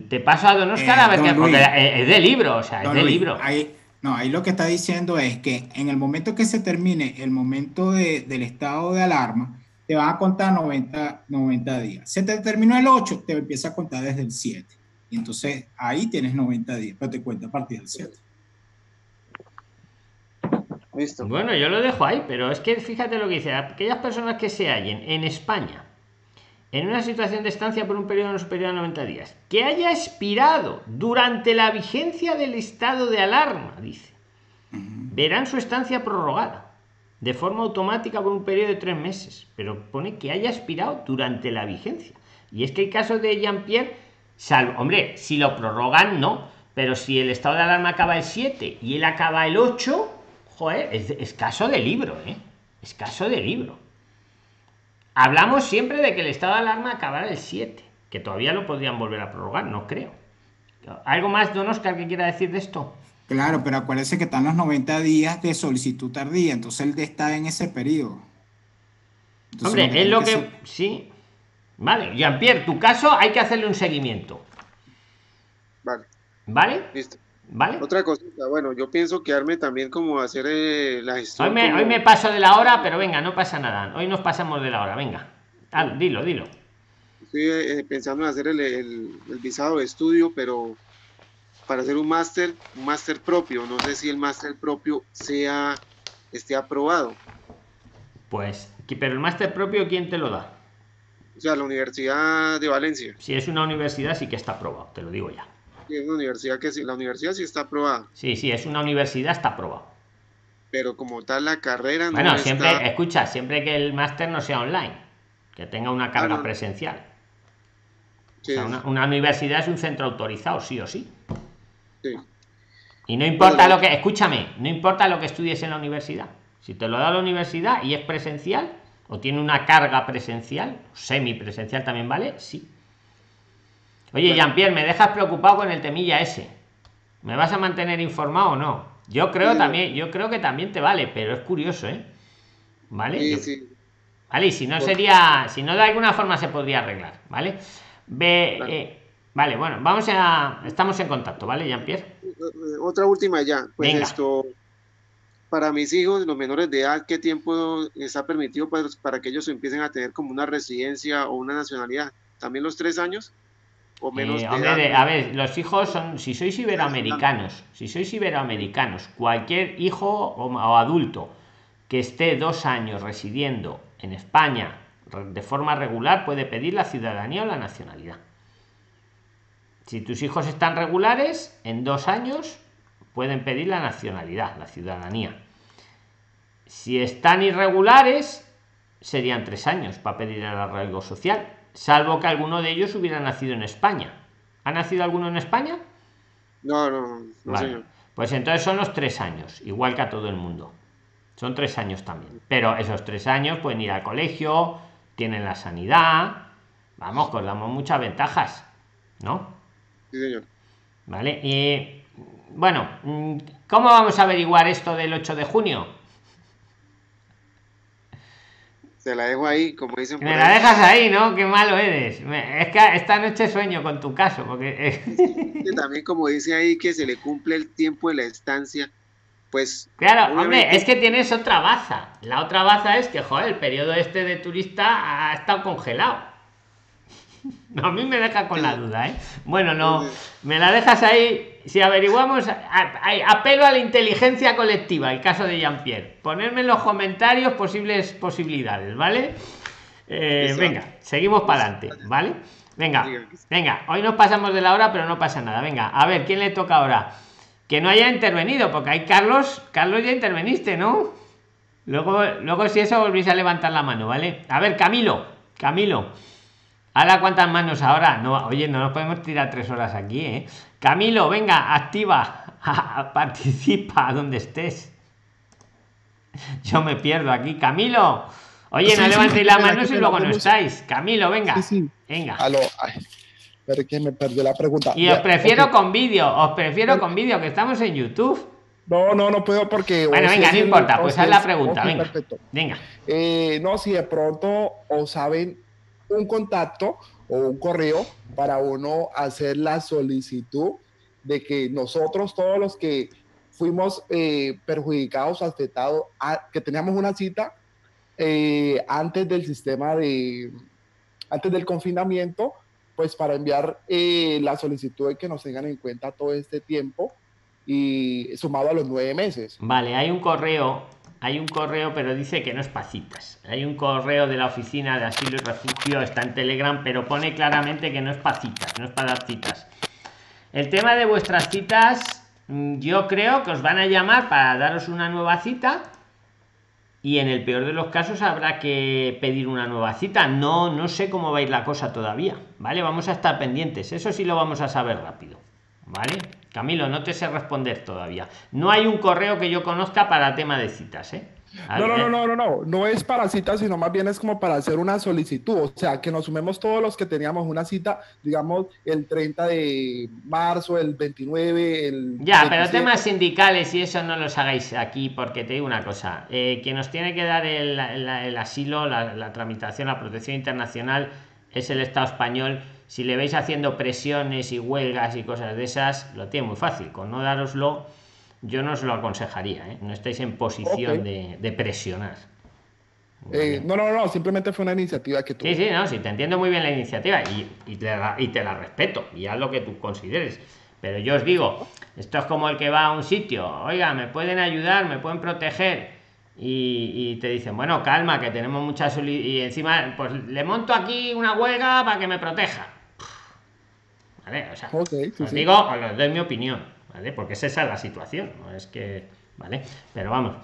Te paso a Don Oscar Eh, a ver qué, porque es de libro, o sea, es de Luis, libro. ahí- no, ahí lo que está diciendo es que en el momento que se termine el momento de- del estado de alarma, te van a contar 90, 90 días. Se te terminó el 8, te empieza a contar desde el 7. Y entonces ahí tienes 90 días, pero te cuenta a partir del 7. Listo. Bueno, yo lo dejo ahí, pero es que fíjate lo que dice, aquellas personas que se hallen en España en una situación de estancia por un periodo no superior a 90 días, que haya expirado durante la vigencia del estado de alarma, dice, verán su estancia prorrogada de forma automática por un periodo de tres meses, pero pone que haya expirado durante la vigencia. Y es que el caso de Jean-Pierre, salvo, hombre, si lo prorrogan, no, pero si el estado de alarma acaba el 7 y él acaba el 8, joder, es, es caso de libro, ¿eh? Es caso de libro. Hablamos siempre de que el estado de alarma acabará el 7, que todavía lo podrían volver a prorrogar, no creo. ¿Algo más, don Oscar, que quiera decir de esto? Claro, pero acuérdense que están los 90 días de solicitud tardía, entonces él está en ese periodo. Entonces, Hombre, es lo que. que Sí. Vale, Jean-Pierre, tu caso hay que hacerle un seguimiento. Vale, ¿Vale? listo. ¿Vale? Otra cosita, bueno, yo pienso quedarme también como hacer eh, la gestión. Hoy me, como- hoy me paso de la hora, pero venga, no pasa nada. Hoy nos pasamos de la hora, venga. Dilo, dilo. Estoy eh, pensando en hacer el, el- el visado de estudio, pero para hacer un máster, un máster propio. No sé si el máster propio sea esté aprobado. Pues, pero el máster propio, ¿quién te lo da? O sea, la Universidad de Valencia. Si es una universidad, sí que está aprobado, te lo digo ya. Que Es una universidad que sí, la universidad sí está aprobada, Sí, sí, es una universidad, está aprobado. pero como tal la carrera no Bueno, está. siempre, escucha, siempre que el máster no sea online, que tenga una carga Ah, no. presencial. Sí, O sea, una, una universidad es un centro autorizado, sí o sí. sí. Y no importa Bueno, lo que, escúchame, no importa lo que estudies en la universidad. Si te lo da la universidad y es presencial, o tiene una carga presencial, semipresencial también vale, sí. Oye. Jean-Pierre, me dejas preocupado con el temilla ese. ¿Me vas a mantener informado o no? Yo creo Sí. también, yo creo que también te vale, pero es curioso, ¿eh? ¿Vale? Sí, Yo- sí. Vale, y si no Por- sería, si no de alguna forma se podría arreglar, ¿vale? Ve, eh, vale, bueno, vamos a, estamos en contacto, ¿vale, Jean-Pierre? Eh, Otra última ya. Pues Venga. esto, para mis hijos, los menores de edad, ¿qué tiempo está permitido para, para que ellos empiecen a tener como una residencia o una nacionalidad? ¿También los tres años? O menos Eh, hombre, de- a ver, los hijos son, si sois iberoamericanos, si sois iberoamericanos, cualquier hijo o, o adulto que esté dos años residiendo en España de forma regular puede pedir la ciudadanía o la nacionalidad. Si tus hijos están regulares, en dos años pueden pedir la nacionalidad, la ciudadanía. Si están irregulares, serían tres años para pedir el arraigo social, salvo que alguno de ellos hubiera nacido en España. ¿Ha nacido alguno en España? No, no, no, Vale. señor. Pues entonces son los tres años, igual que a todo el mundo. Son tres años también. Pero esos tres años pueden ir al colegio, tienen la sanidad. Vamos, que os damos muchas ventajas, ¿no? Sí, señor. Vale. Y bueno, mm, ¿cómo vamos a averiguar esto del 8 de junio? Se la dejo ahí, como dicen por Me la ahí. dejas ahí, ¿no? Qué malo eres. Es que esta noche sueño con tu caso, porque Que también como dice ahí que se le cumple el tiempo de la estancia, pues Claro, hombre, es que tienes otra baza. La otra baza es que, joder, el periodo este de turista ha estado congelado. A mí me deja con la duda, ¿eh? Bueno, no, me la dejas ahí. Si averiguamos, apelo a la inteligencia colectiva, el caso de Jean-Pierre. Ponerme en los comentarios posibles posibilidades, ¿vale? Eh, venga, seguimos para adelante, ¿vale? Venga, venga, hoy nos pasamos de la hora, pero no pasa nada. Venga, a ver, ¿quién le toca ahora? Que no haya intervenido, porque hay Carlos, Carlos ya interveniste, ¿no? Luego, luego si eso volvéis a levantar la mano, ¿vale? A ver, Camilo, Camilo. Ahora cuántas manos ahora. No, oye, no nos podemos tirar tres horas aquí, ¿eh? Camilo, venga, activa, participa donde estés. Yo me pierdo aquí. Camilo. Oye, Sí, no sí, levantéis la espera, mano que si me luego no estáis. Camilo, venga. Sí, sí. Venga. Aló, ay, espera que me perdió la pregunta. Y Ya, os prefiero con vídeo, os prefiero con vídeo, que estamos en YouTube. No, no, no puedo porque... Bueno, venga, no importa, pues haz la pregunta, venga. perfecto. Venga. Eh, no, si de pronto o saben un contacto o un correo para uno hacer la solicitud de que nosotros, todos los que fuimos eh, perjudicados, afectados, que teníamos una cita eh, antes del sistema de, antes del confinamiento, pues para enviar eh, la solicitud de que nos tengan en cuenta todo este tiempo y sumado a los nueve meses. Vale, hay un correo, hay un correo, pero dice que no es para citas. Hay un correo de la oficina de asilo y refugio, está en Telegram, pero pone claramente que no es para citas, no es para dar citas. El tema de vuestras citas, mm, yo creo que os van a llamar para daros una nueva cita y en el peor de los casos habrá que pedir una nueva cita. No, no sé cómo va a ir la cosa todavía, ¿vale? Vamos a estar pendientes, eso sí lo vamos a saber rápido, ¿vale? Camilo, no te sé responder todavía. No hay un correo que yo conozca para tema de citas, ¿eh? No, no, no, no, no, no, no es para cita, sino más bien es como para hacer una solicitud, o sea, que nos sumemos todos los que teníamos una cita, digamos, el 30 de marzo, el 29, el... Ya, pero 27. temas sindicales y eso no los hagáis aquí porque te digo una cosa. Eh, quien nos tiene que dar el, el- el asilo, la, la tramitación, la protección internacional es el Estado español. Si le veis haciendo presiones y huelgas y cosas de esas, lo tiene muy fácil. Con no daroslo, yo no os lo aconsejaría. ¿eh? No estáis en posición de, de presionar. Eh, no, no, no, simplemente fue una iniciativa que tuve. Sí, sí, no, sí, te entiendo muy bien la iniciativa y, y te, la, y te la respeto y haz lo que tú consideres. Pero yo os digo, esto es como el que va a un sitio, oiga, me pueden ayudar, me pueden proteger y, y te dicen, bueno, calma, que tenemos muchas soli- y encima, pues le monto aquí una huelga para que me proteja. ¿Vale? O sea, sí, os sí. digo, os doy mi opinión, ¿vale? Porque es esa la situación, no es que, ¿vale? Pero vamos.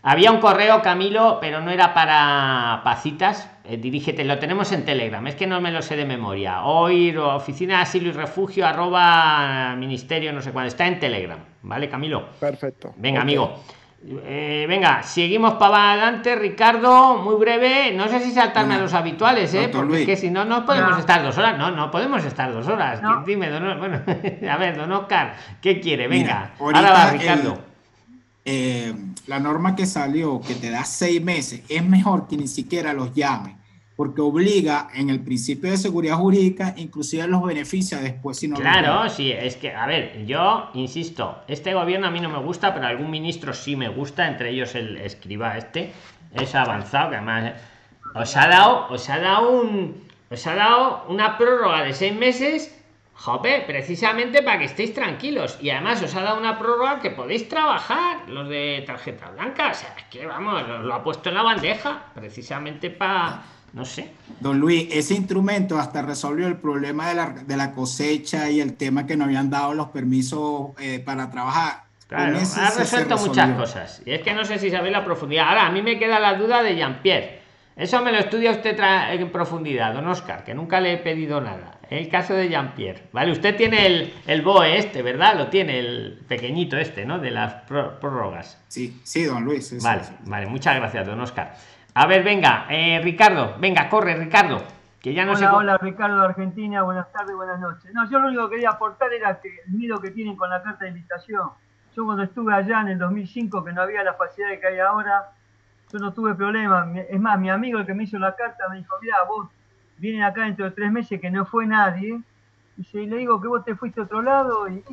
Había un correo, Camilo, pero no era para pacitas. Eh, dirígete, lo tenemos en Telegram, es que no me lo sé de memoria. Hoy, oficina de asilo y refugio, arroba ministerio, no sé cuándo. Está en Telegram, ¿vale, Camilo? Perfecto. Venga, amigo. Eh, venga, seguimos para adelante, Ricardo, muy breve. No sé si saltarme a los habituales, ¿eh? Doctor Porque es Luis. que si no, no podemos No. estar dos horas. No, no podemos estar dos horas. No. Dime, don, O- bueno, a ver, don Oscar, ¿qué quiere? Mira, Venga, ahora va Ricardo. el- eh, la norma que salió, que te da seis meses, es mejor que ni siquiera los llame, porque obliga en el principio de seguridad jurídica, inclusive los beneficia después si no Claro, llama. sí, es que, a ver, yo insisto, este gobierno a mí no me gusta, pero algún ministro sí me gusta, entre ellos el escriba este, es avanzado, que además os ha dado, os ha dado un, os ha dado una prórroga de seis meses Jope, precisamente para que estéis tranquilos. Y además os ha dado una prórroga que podéis trabajar, los de tarjeta blanca. O sea, es que vamos, os lo ha puesto en la bandeja, precisamente para, no sé. Don Luis, ese instrumento hasta resolvió el problema de la, de la cosecha y el tema que no habían dado los permisos eh, para trabajar. Claro, ha resuelto muchas cosas. Y es que no sé si sabéis la profundidad. Ahora, a mí me queda la duda de Jean-Pierre. Eso me lo estudia usted en profundidad, don Oscar, que nunca le he pedido nada. El caso de Jean-Pierre. Vale, usted tiene el, el BOE este, ¿verdad? Lo tiene, el pequeñito este, ¿no? De las pró- prórrogas. Sí, sí, don Luis. sí, sí, Vale, sí. vale, muchas gracias, don Oscar. A ver, venga, eh, Ricardo, venga, corre, Ricardo. Que ya no hola, cómo- hola, Ricardo de Argentina, buenas tardes, buenas noches. No, yo lo único que quería aportar era que el miedo que tienen con la carta de invitación. Yo cuando estuve allá en el 2005, que no había la facilidad que hay ahora, yo no tuve problema. Es más, mi amigo el que me hizo la carta me dijo, mira, vos vienen acá dentro de tres meses que no fue nadie. Y se- le digo que vos te fuiste a otro lado y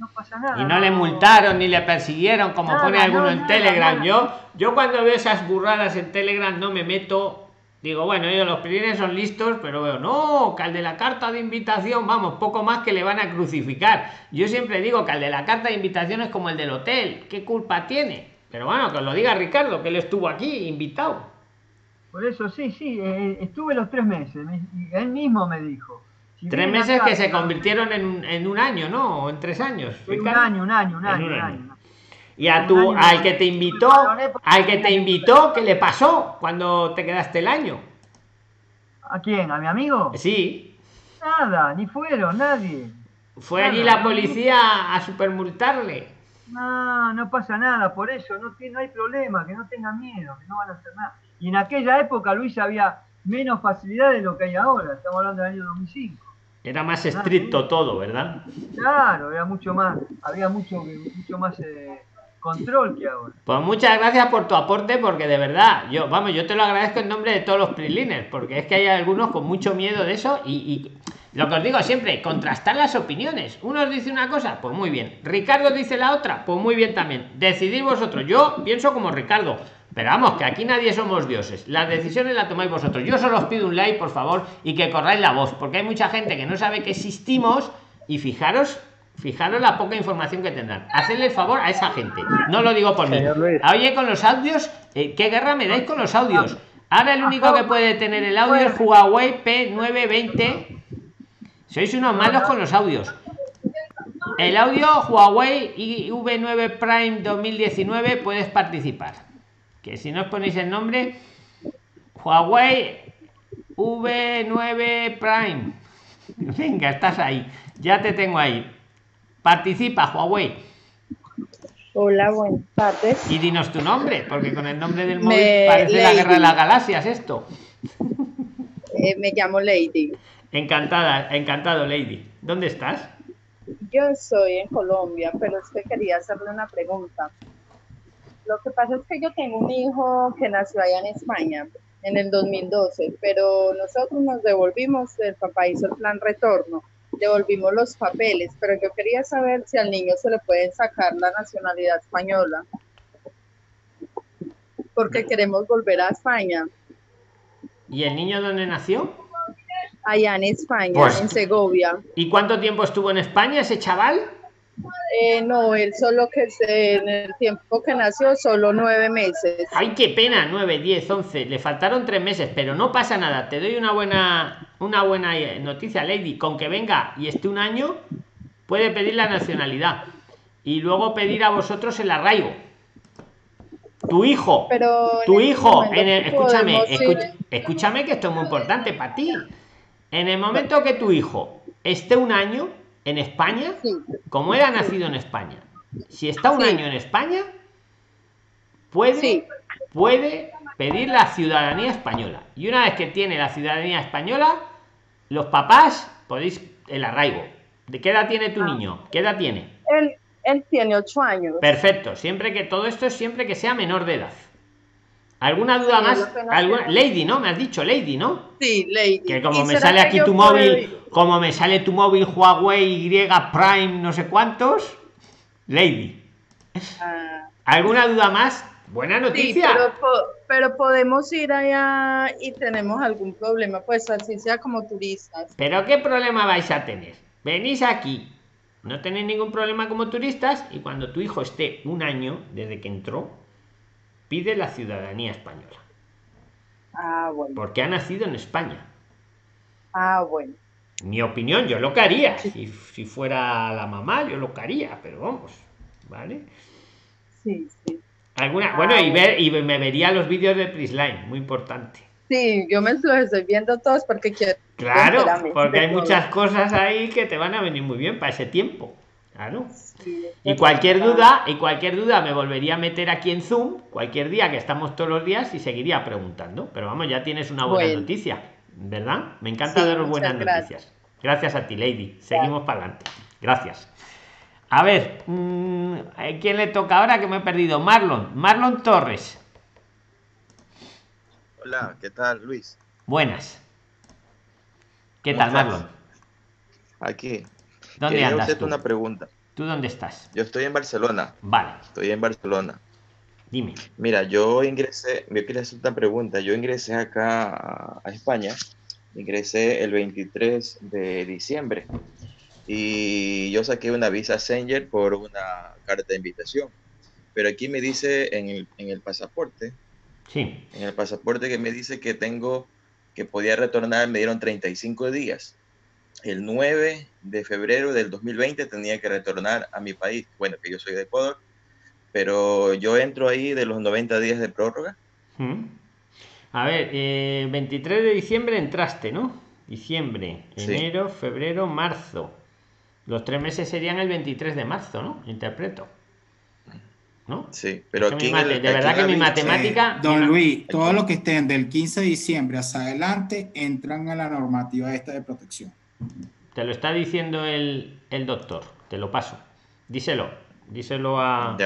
no pasa nada. Y no le multaron ni le persiguieron, como Nada, pone alguno no, en Telegram. Yo, yo cuando veo esas burradas en Telegram no me meto. Digo, bueno, ellos los pilines son listos, pero veo, no, que al de la carta de invitación, vamos, poco más que le van a crucificar. Yo siempre digo que al de la carta de invitación es como el del hotel, ¿qué culpa tiene? Pero bueno, que os lo diga Ricardo, que él estuvo aquí invitado. Por eso, sí, sí, eh, estuve los tres meses me- y él mismo me dijo. Si Tres meses que se convirtieron en un, en un año, ¿no? O en tres años. Un año, un año, un En año, un año. Y a tu, al que te invitó, al que te invitó, ¿qué le pasó cuando te quedaste el año? ¿A quién? ¿A mi amigo? Sí, Nada, ni fueron, nadie. fue Nada, allí la policía a supermultarle. No, no pasa nada, por eso no, tiene- no hay problema, que no tengan miedo, que no van a hacer nada. Y en aquella época, Luis, había menos facilidad de lo que hay ahora, estamos hablando del año 2005. Era más estricto todo, ¿verdad? Claro, era mucho más, había mucho, mucho más eh, control que ahora. Pues muchas gracias por tu aporte, porque de verdad, yo, vamos, yo te lo agradezco en nombre de todos los prilines, porque es que hay algunos con mucho miedo de eso y, y lo que os digo siempre, contrastar las opiniones. Uno os dice una cosa, pues muy bien. Ricardo dice la otra, pues muy bien también. Decidid vosotros. Yo pienso como Ricardo. Pero vamos, que aquí nadie somos dioses. Las decisiones las tomáis vosotros. Yo solo os pido un like, por favor, y que corráis la voz, porque hay mucha gente que no sabe que existimos y fijaros Fijaros la poca información que tendrán. Hacedle el favor a esa gente. No lo digo por mí. Oye, con los audios, eh, ¿qué guerra me dais con los audios? Ahora el único que puede tener el audio es Huawei P920. Sois unos malos con los audios. El audio Huawei IV9 Prime 2019 puedes participar. Que si no os ponéis el nombre, Huawei V9 Prime. Venga, estás ahí. Ya te tengo ahí. Participa, Huawei. Hola, buenas tardes. Y dinos tu nombre, porque con el nombre del Me- móvil parece la guerra de las galaxias esto. Eh, me llamo Lady. Encantada, encantado, Lady. ¿Dónde estás? Yo estoy en Colombia, pero es que quería hacerle una pregunta. Lo que pasa es que yo tengo un hijo que nació allá en España en el 2012, pero nosotros nos devolvimos, el papá hizo el plan retorno, devolvimos los papeles, pero yo quería saber si al niño se le puede sacar la nacionalidad española, porque queremos volver a España, ¿Y el niño dónde nació? allá en España, Pues- en Segovia. ¿Y cuánto tiempo estuvo en España ese chaval? Eh, no, él solo que se- en el tiempo que nació, solo nueve meses. Ay, qué pena, 9, 10, 11. Le faltaron tres meses, pero no pasa nada. Te doy una buena, una buena eh, noticia, Lady. Con que venga y esté un año, puede pedir la nacionalidad. Y luego pedir a vosotros el arraigo. Tu hijo, Pero tu este hijo, en el- escúchame, escúchame que esto es muy importante para ti. En el momento que tu hijo esté un año en España, como ha nacido en España, si está un Sí. año en España, puede, puede pedir la ciudadanía española. Y una vez que tiene la ciudadanía española, los papás podéis el arraigo. ¿De qué edad tiene Ah. tu niño? ¿Qué edad tiene? Él, él tiene ocho años. Perfecto, siempre que todo esto es siempre que sea menor de edad. ¿Alguna duda Sí, más? Lady, ¿no? Me has dicho Lady, ¿no? Sí, Lady. Que como ¿Y me sale aquí tu móvil? Como me sale tu móvil Huawei Y Prime, no sé cuántos. Lady. Ah, ¿Alguna duda más? Buena sí, noticia. pero, pero podemos ir allá y tenemos algún problema, pues así sea como turistas. Pero qué problema vais a tener. venís aquí, no tenéis ningún problema como turistas y cuando tu hijo esté un año desde que entró, pide la ciudadanía española. Ah, bueno. Porque ha nacido en España. Ah, bueno. Mi opinión, yo lo que haría. Si, si fuera la mamá, yo lo que haría, pero vamos, ¿vale? Sí, sí. Alguna, Ah, bueno, y, ver, y me vería los vídeos de Prisline, muy importante. Sí, yo me los estoy viendo todos porque quiero Claro, porque hay muchas cosas ahí que te van a venir muy bien para ese tiempo. Claro. Sí, Y cualquier duda, y cualquier duda me volvería a meter aquí en Zoom, cualquier día que estamos todos los días y seguiría preguntando. Pero vamos, ya tienes una buena Bueno. noticia, ¿verdad? Me encanta Sí, daros buenas gracias. noticias. Gracias a ti, Lady. Seguimos para adelante. Gracias. A ver, mm, ¿a ¿quién le toca ahora que me he perdido? Marlon. Marlon Torres. Hola, ¿qué tal, Luis? Buenas. ¿Qué ¿Cómo tal, estás? Marlon? Aquí. ¿Dónde Quería andas hacerte tú? una pregunta. ¿Tú dónde estás? Yo estoy en Barcelona. Vale. Estoy en Barcelona. Dime. Mira, yo ingresé, me quería hacer una pregunta. Yo ingresé acá a, España, ingresé el 23 de diciembre y yo saqué una visa Schengen por una carta de invitación. Pero aquí me dice en el, en el pasaporte, Sí. en el pasaporte que me dice que tengo, que podía retornar, me dieron 35 días. El 9 de febrero del 2020 tenía que retornar a mi país. Bueno, que yo soy de Ecuador, pero yo entro ahí de los 90 días de prórroga. Mm. A ver, eh, 23 de diciembre entraste, ¿no? Diciembre, Sí. enero, febrero, marzo. Los tres meses serían el 23 de marzo, ¿no? Interpreto. ¿No? Sí, pero aquí mi el- de aquí verdad que mi matemática. Eh, don Luis, todos los que estén del 15 de diciembre hacia adelante entran a la normativa esta de protección. Te lo está diciendo el, el doctor. Te lo paso. Díselo. Díselo a.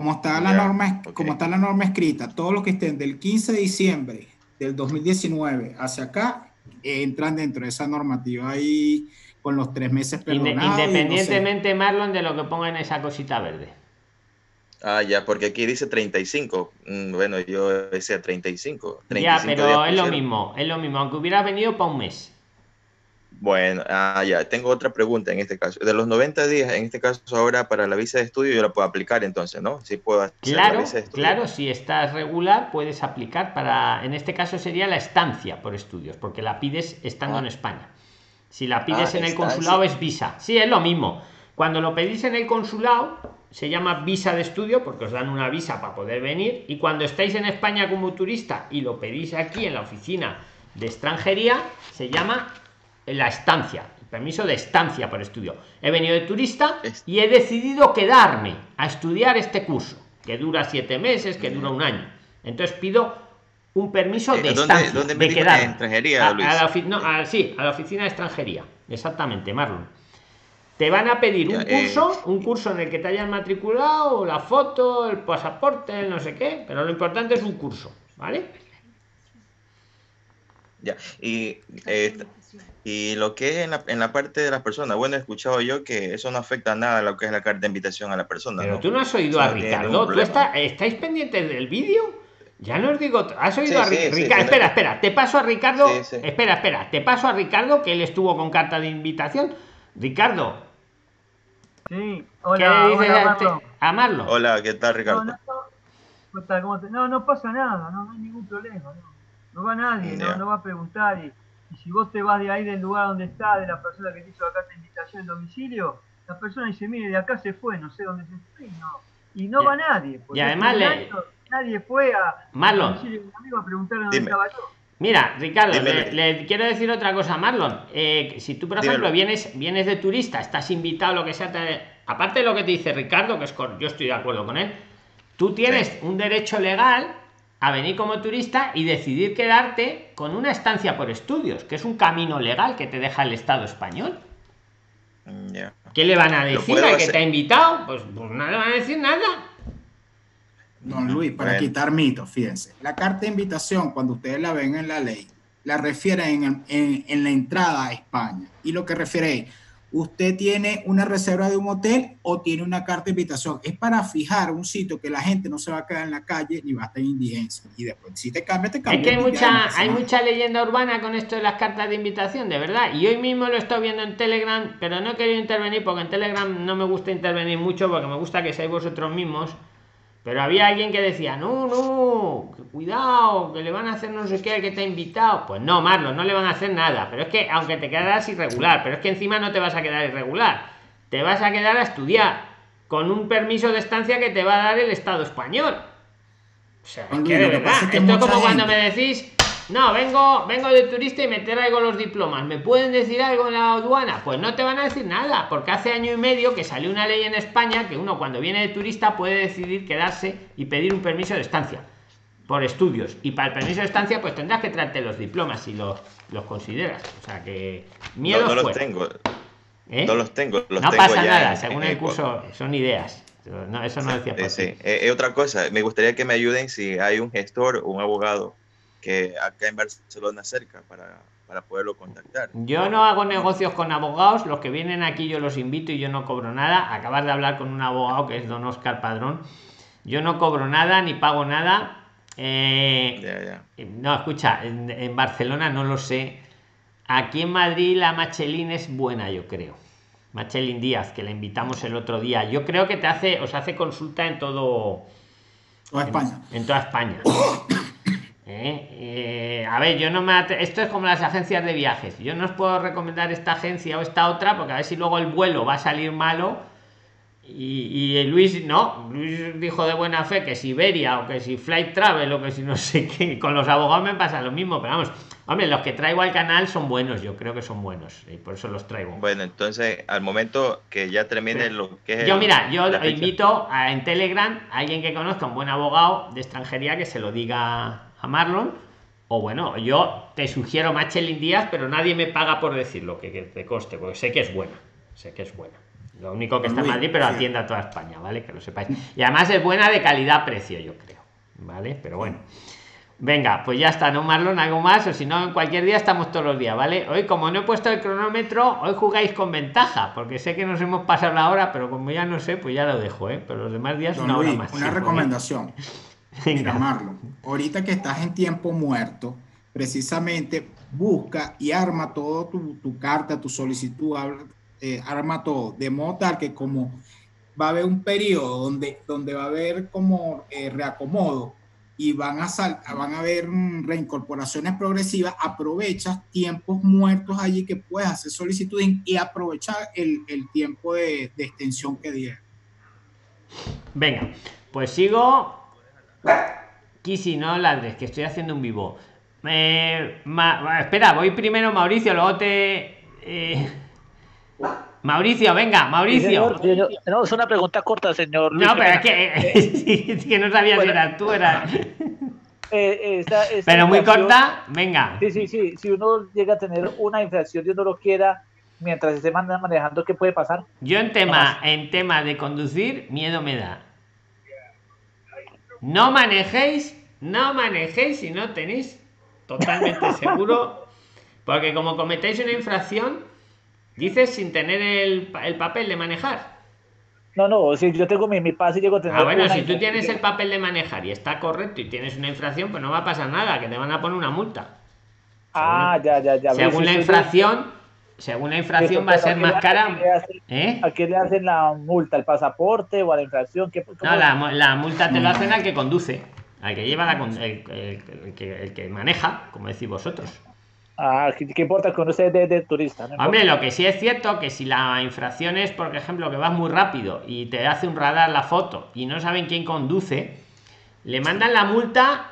Como está la norma, como está la norma escrita, todos los que estén del 15 de diciembre del 2019 hacia acá eh, entran dentro de esa normativa ahí con los tres meses perdonados. y no sé. independientemente, Marlon, de lo que ponga en esa cosita verde. Ah, ya, porque aquí dice 35. Mm, Bueno, yo decía 35. 35 Ya, pero días es lo mismo. Es lo mismo. Aunque hubieras venido para un mes. Bueno, ah, ya, tengo otra pregunta en este caso. De los 90 días, en este caso ahora para la visa de estudio, yo la puedo aplicar entonces, ¿no? Sí puedo hacer la Claro, visa de estudio. claro, si estás regular puedes aplicar para, en este caso sería la estancia por estudios, porque la pides estando Ah. en España. Si la pides Ah, en el estancia. consulado es visa. Sí, es lo mismo. Cuando lo pedís en el consulado se llama visa de estudio porque os dan una visa para poder venir y cuando estáis en España como turista y lo pedís aquí en la oficina de extranjería se llama la estancia, el permiso de estancia por estudio. He venido de turista y he decidido quedarme a estudiar este curso, que dura siete meses, que dura un año. Entonces pido un permiso Eh, de ¿dónde- estancia, dónde me de quedarme. Extranjería, Luis. a la ofi- no, a- sí, a la oficina de extranjería. Exactamente, Marlon. Te van a pedir un eh. curso, un curso en el que te hayas matriculado, la foto, el pasaporte, el no sé qué, pero lo importante es un curso, ¿vale? Ya, y, eh, y lo que es en la, en la parte de las personas, bueno, he escuchado yo que eso no afecta nada a lo que es la carta de invitación a la persona. Pero ¿no? tú no has oído a Ricardo. ¿Tú está- estáis pendientes del vídeo? Ya no os digo. ¿Has oído Sí, a sí, Ricardo? sí, espera, espera. Te paso a Ricardo. Sí, sí. Espera, espera. Te paso a Ricardo, que él estuvo con carta de invitación. Ricardo. Sí, ¿Qué hola, hola, a, a Marlon? Hola, ¿qué tal, Ricardo? No, no, ¿Cómo está? ¿Cómo te- no, no pasa nada, no, no hay ningún problema. No, no va nadie, no va a preguntar. Y, y si vos te vas de ahí del lugar donde está, de la persona que te hizo la carta de invitación en domicilio, la persona dice, mire, de acá se fue, no sé dónde se fue, y no, y no va nadie. porque Y además le- año nadie fue a, Marlon. un amigo a preguntarle dónde Dime. estaba yo. Mira, Ricardo, le, le quiero decir otra cosa a Marlon. Eh, si tú, por Dímelo. ejemplo, vienes, vienes de turista, estás invitado, lo que sea, te- aparte de lo que te dice Ricardo, que es cor- yo estoy de acuerdo con él, tú tienes un derecho legal a venir como turista y decidir quedarte con una estancia por estudios, que es un camino legal que te deja el Estado español. Mm. ¿Qué le van a decir al que te ha invitado? Pues, pues no le van a decir nada. Don Luis, para Bueno. quitar mitos, fíjense. La carta de invitación, cuando ustedes la ven en la ley, la refiere en, en- en la entrada a España. Y lo que refiere es, usted tiene una reserva de un hotel o tiene una carta de invitación. Es para fijar un sitio que la gente no se va a quedar en la calle ni va a estar en indigencia. Y después, si te cambia, te Es cambia. que hay mucha, hay leyenda urbana con esto de las cartas de invitación, de verdad. Y hoy mismo lo estoy viendo en Telegram, pero no he querido intervenir porque en Telegram no me gusta intervenir mucho porque me gusta que seáis vosotros mismos. Pero había alguien que decía, no, no, cuidado, que le van a hacer no sé qué al que te ha invitado. Pues no, Marlon, no le van a hacer nada. Pero es que, aunque te quedarás irregular, pero es que encima no te vas a quedar irregular. Te vas a quedar a estudiar con un permiso de estancia que te va a dar el Estado español. O sea, Juan que de verdad, es esto es como cuando me decís, no, vengo, vengo de turista y me traigo los diplomas. ¿Me pueden decir algo en la aduana? Pues no te van a decir nada, porque hace año y medio que salió una ley en España que uno cuando viene de turista puede decidir quedarse y pedir un permiso de estancia por estudios. Y para el permiso de estancia, pues tendrás que traerte los diplomas si los, los consideras. O sea que miedo no, no los fuera. tengo. ¿Eh? No los tengo. Los no tengo pasa ya nada, en- según en el curso, son ideas. No, eso no decía Eh, sí. ti. Eh, eh, otra cosa, me gustaría que me ayuden si hay un gestor o un abogado que acá en Barcelona cerca para, para poderlo contactar. Yo no hago negocios con abogados, los que vienen aquí yo los invito y yo no cobro nada. Acabas de hablar con un abogado que es don Oscar Padrón. Yo no cobro nada ni pago nada. Eh, No, escucha, en, en Barcelona no lo sé. Aquí en Madrid la Machelin es buena, yo creo. Machelin Díaz, que la invitamos el otro día. Yo creo que te hace, os hace consulta en todo. Toda España. En, toda España. Eh, eh, a ver, yo no me esto es como las agencias de viajes. Yo no os puedo recomendar esta agencia o esta otra porque a ver si luego el vuelo va a salir malo. Y, y Luis, no, Luis dijo de buena fe que si Iberia o que si Flight Travel o que si no sé qué. Con los abogados me pasa lo mismo, pero vamos, hombre, los que traigo al canal son buenos, yo creo que son buenos y por eso los traigo. Bueno, entonces, al momento que ya termine lo que es. Yo, el- mira, yo invito a, en Telegram a alguien que conozca un buen abogado de extranjería que se lo diga a Marlon. O bueno, yo te sugiero Machelin Díaz, pero nadie me paga por decirlo, que, que te conste, porque sé que es buena. Sé que es buena. Lo único que está en Madrid, pero atiende a toda España, ¿vale? Que lo sepáis. Y además es buena de calidad-precio, yo creo. ¿Vale? Pero bueno. Venga, pues ya está, ¿no, Marlon? ¿Algo más? O si no, en cualquier día estamos todos los días, ¿vale? Hoy, como no he puesto el cronómetro, hoy jugáis con ventaja, porque sé que nos hemos pasado la hora, pero como ya no sé, pues ya lo dejo, ¿eh? Pero los demás días Don una hora más. una Sí, recomendación. Ahorita que estás en tiempo muerto, precisamente busca y arma todo tu, tu carta, tu solicitud, eh, arma todo, de modo tal que como va a haber un periodo donde, donde va a haber como eh, reacomodo y van a, sal- van a haber mm, reincorporaciones progresivas, aprovechas tiempos muertos allí que puedes hacer solicitud y, y aprovechar el, el tiempo de, de extensión que dieron. Venga, pues sigo. Kisi, no ladres, que estoy haciendo un vivo. Eh, Ma- espera, voy primero Mauricio, luego te. eh, Mauricio, venga, Mauricio. Señor, no, es una pregunta corta, señor. Luis, No, pero es que, es que no sabía si Bueno. eras tú, eras. Eh, esta- esta Pero muy corta, venga. Sí, sí, sí. Si uno llega a tener una infracción y uno lo quiera, mientras esté man- manejando, ¿qué puede pasar? Yo en tema, en tema de conducir, miedo me da. No manejéis, no manejéis si no tenéis totalmente seguro, porque como cometéis una infracción, dices sin tener el, el papel de manejar. No, no, si yo tengo mi, mi pase y llego a tener. Ah, bueno, si tú tienes el papel de manejar y está correcto y tienes una infracción, pues no va a pasar nada, que te van a poner una multa. Ah, ya, ya, ya. Según la infracción, según la infracción va a ser más ¿a qué cara. le hacen- ¿Eh? ¿A qué le hacen la multa? ¿Al pasaporte o a la infracción? ¿Qué, No, la, mu- la multa te lo hacen al que conduce, al que lleva la el, el- el que, el que maneja, como decís vosotros. Ah, ¿qué, qué importa sea de, de turista? No Hombre, lo que sí es cierto que si la infracción es, por ejemplo, que vas muy rápido y te hace un radar la foto y no saben quién conduce, le mandan la multa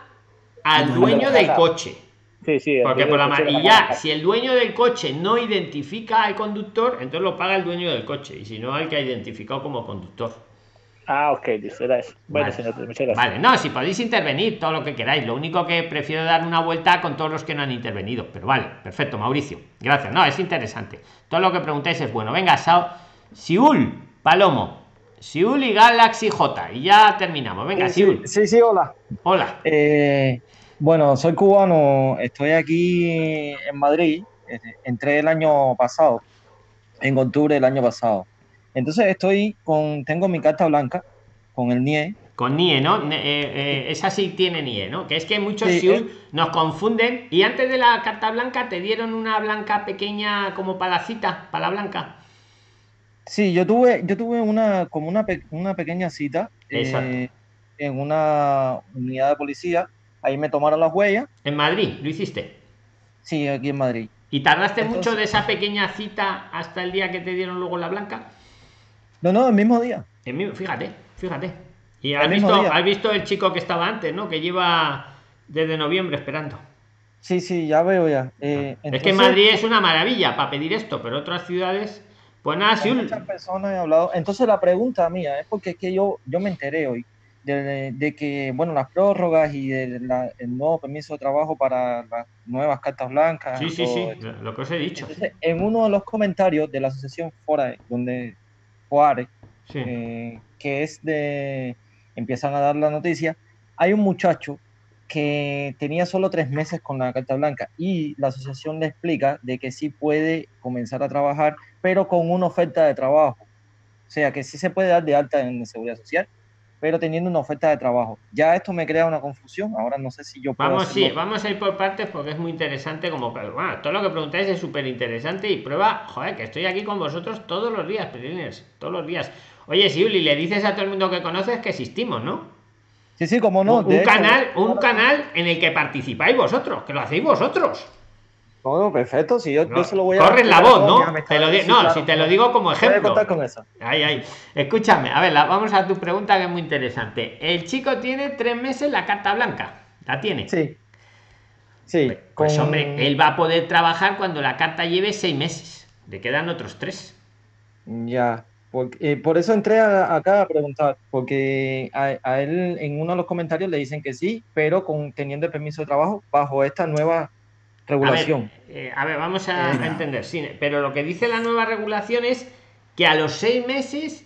al dueño del coche. Sí, sí. Porque por la del ma- coche y la ya, maneja. si el dueño del coche no identifica al conductor, entonces lo paga el dueño del coche. Y si no, al que ha identificado como conductor. Ah, ok, listo, era eso. Bueno, Vale. señor, muchas gracias. Vale, no, si podéis intervenir todo lo que queráis. Lo único que prefiero dar una vuelta con todos los que no han intervenido. Pero vale, perfecto, Mauricio. Gracias. No, es interesante. Todo lo que preguntáis es bueno. Venga, Sao. Siul, Palomo. Siul y Galaxy J. Y ya terminamos. Venga, Sí, Siul. Sí, sí, hola. Hola. Eh, bueno, soy cubano, estoy aquí en Madrid, eh, entré el año pasado. en octubre del año pasado. Entonces estoy con, tengo mi carta blanca con el NIE. Con NIE, ¿no? Eh, eh, esa sí tiene NIE, ¿no? Que es que muchos Sí, eh. nos confunden. Y antes de la carta blanca te dieron una blanca pequeña como para la cita, para la blanca. Sí, yo tuve, yo tuve una, como una, una pequeña cita eh, en una unidad de policía. Ahí me tomaron las huellas. En Madrid, ¿lo hiciste? Sí, aquí en Madrid. ¿Y tardaste Entonces- mucho de esa pequeña cita hasta el día que te dieron luego la blanca? No, no, el mismo día. El mismo- fíjate, fíjate. Y has visto, día. has visto el chico que estaba antes, ¿no? Que lleva desde noviembre esperando. Sí, sí, ya veo ya. Eh, es que entonces- Madrid es una maravilla para pedir esto, pero otras ciudades, pues nada, Con Siul, muchas personas he hablado. Entonces la pregunta mía es porque es que yo, yo me enteré hoy de, de que, bueno, las prórrogas y el, la- el nuevo permiso de trabajo para las nuevas cartas blancas. Sí, sí, sí, lo que os he dicho. Entonces, en uno de los comentarios de la asociación FORAE, donde FOARE, Sí. eh, que es de, empiezan a dar la noticia, hay un muchacho que tenía solo tres meses con la carta blanca y la asociación le explica de que sí puede comenzar a trabajar, pero con una oferta de trabajo. O sea, que sí se puede dar de alta en seguridad social, pero teniendo una oferta de trabajo. Ya esto me crea una confusión. Ahora no sé si yo puedo Vamos, sí, vamos a ir por partes porque es muy interesante. Como, bueno, todo lo que preguntáis es súper interesante y prueba, joder, que estoy aquí con vosotros todos los días, Perilines, todos los días. Oye, Siuli, le dices a todo el mundo que conoces que existimos, ¿no? Sí, sí, como no. un hecho, canal, un canal en el que participáis vosotros, que lo hacéis vosotros. Todo perfecto, si yo, yo No, se lo voy a corres la voz, ¿no? Te lo sí, no, claro, si te lo digo como Voy a ejemplo. contar con eso. Ay, ay. Escúchame, a ver, la- vamos a tu pregunta que es muy interesante. El chico tiene tres meses la carta blanca. ¿La tiene? Sí. Sí. Pues con- hombre, él va a poder trabajar cuando la carta lleve seis meses. Le quedan otros tres. Ya, eh, por eso entré a- acá a preguntar, porque a, a él en uno de los comentarios le dicen que sí, pero con teniendo el permiso de trabajo bajo esta nueva regulación. A ver, eh, a ver, vamos a, a entender. Sí, pero lo que dice la nueva regulación es que a los seis meses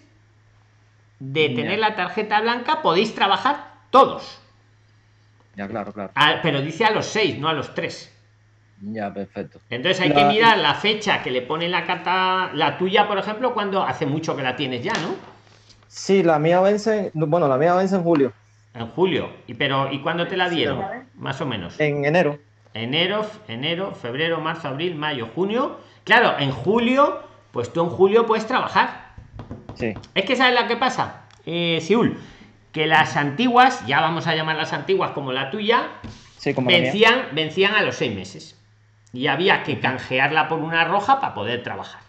de Ya. tener la tarjeta blanca podéis trabajar todos. Ya, claro, claro. A- pero dice a los seis, no a los tres. Ya, perfecto. Entonces hay La- que mirar la fecha que le pone la carta, la tuya, por ejemplo, cuando hace mucho que la tienes ya, ¿no? Sí, la mía vence, bueno, la mía vence en julio, En julio. ¿Y pero y cuándo te la dieron? Más o menos. en enero. Enero, enero, febrero, marzo, abril, mayo, junio. Claro, en julio, pues tú en julio puedes trabajar. Sí. Es que sabes lo que pasa, eh, Siul, que las antiguas, ya vamos a llamarlas antiguas como la tuya, Sí, como la mía. vencían, vencían a los seis meses. Y había que canjearla por una roja para poder trabajar.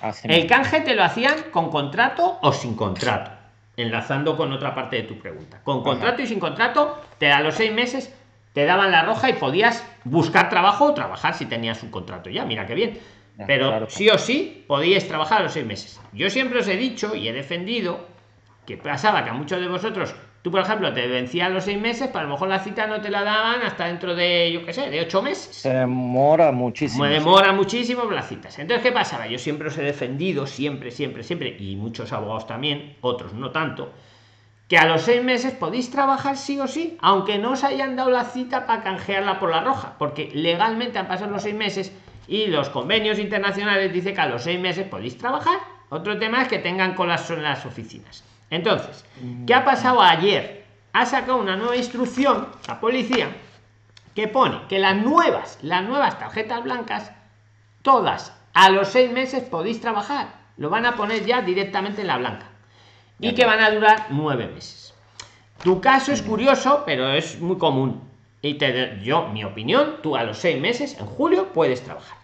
Así El canje te lo hacían con contrato o sin contrato. Enlazando con otra parte de tu pregunta. Con contrato y sin contrato, te a los seis meses te daban la roja y podías buscar trabajo o trabajar si tenías un contrato. Ya, mira qué bien. Ya, Pero claro. sí o sí podíais trabajar a los seis meses. Yo siempre os he dicho y he defendido que pasaba que a muchos de vosotros, tú por ejemplo, te vencían los seis meses, pero a lo mejor la cita no te la daban hasta dentro de, yo qué sé, de ocho meses. Se demora muchísimo. Me sí. demora muchísimo las citas. Entonces, ¿qué pasaba? Yo siempre os he defendido, siempre, siempre, siempre, y muchos abogados también, otros no tanto, que a los seis meses podéis trabajar sí o sí, aunque no os hayan dado la cita para canjearla por la roja, porque legalmente han pasado los seis meses y los convenios internacionales dicen que a los seis meses podéis trabajar. Otro tema es que tengan colas en las oficinas. Entonces, ¿qué ha pasado ayer? Ha sacado una nueva instrucción, la policía, que pone que las nuevas, las nuevas tarjetas blancas, todas a los seis meses podéis trabajar. Lo van a poner ya directamente en la blanca. Y que van a durar nueve meses. Tu caso es curioso, pero es muy común. Y te, yo, mi opinión, tú a los seis meses, en julio, puedes trabajar.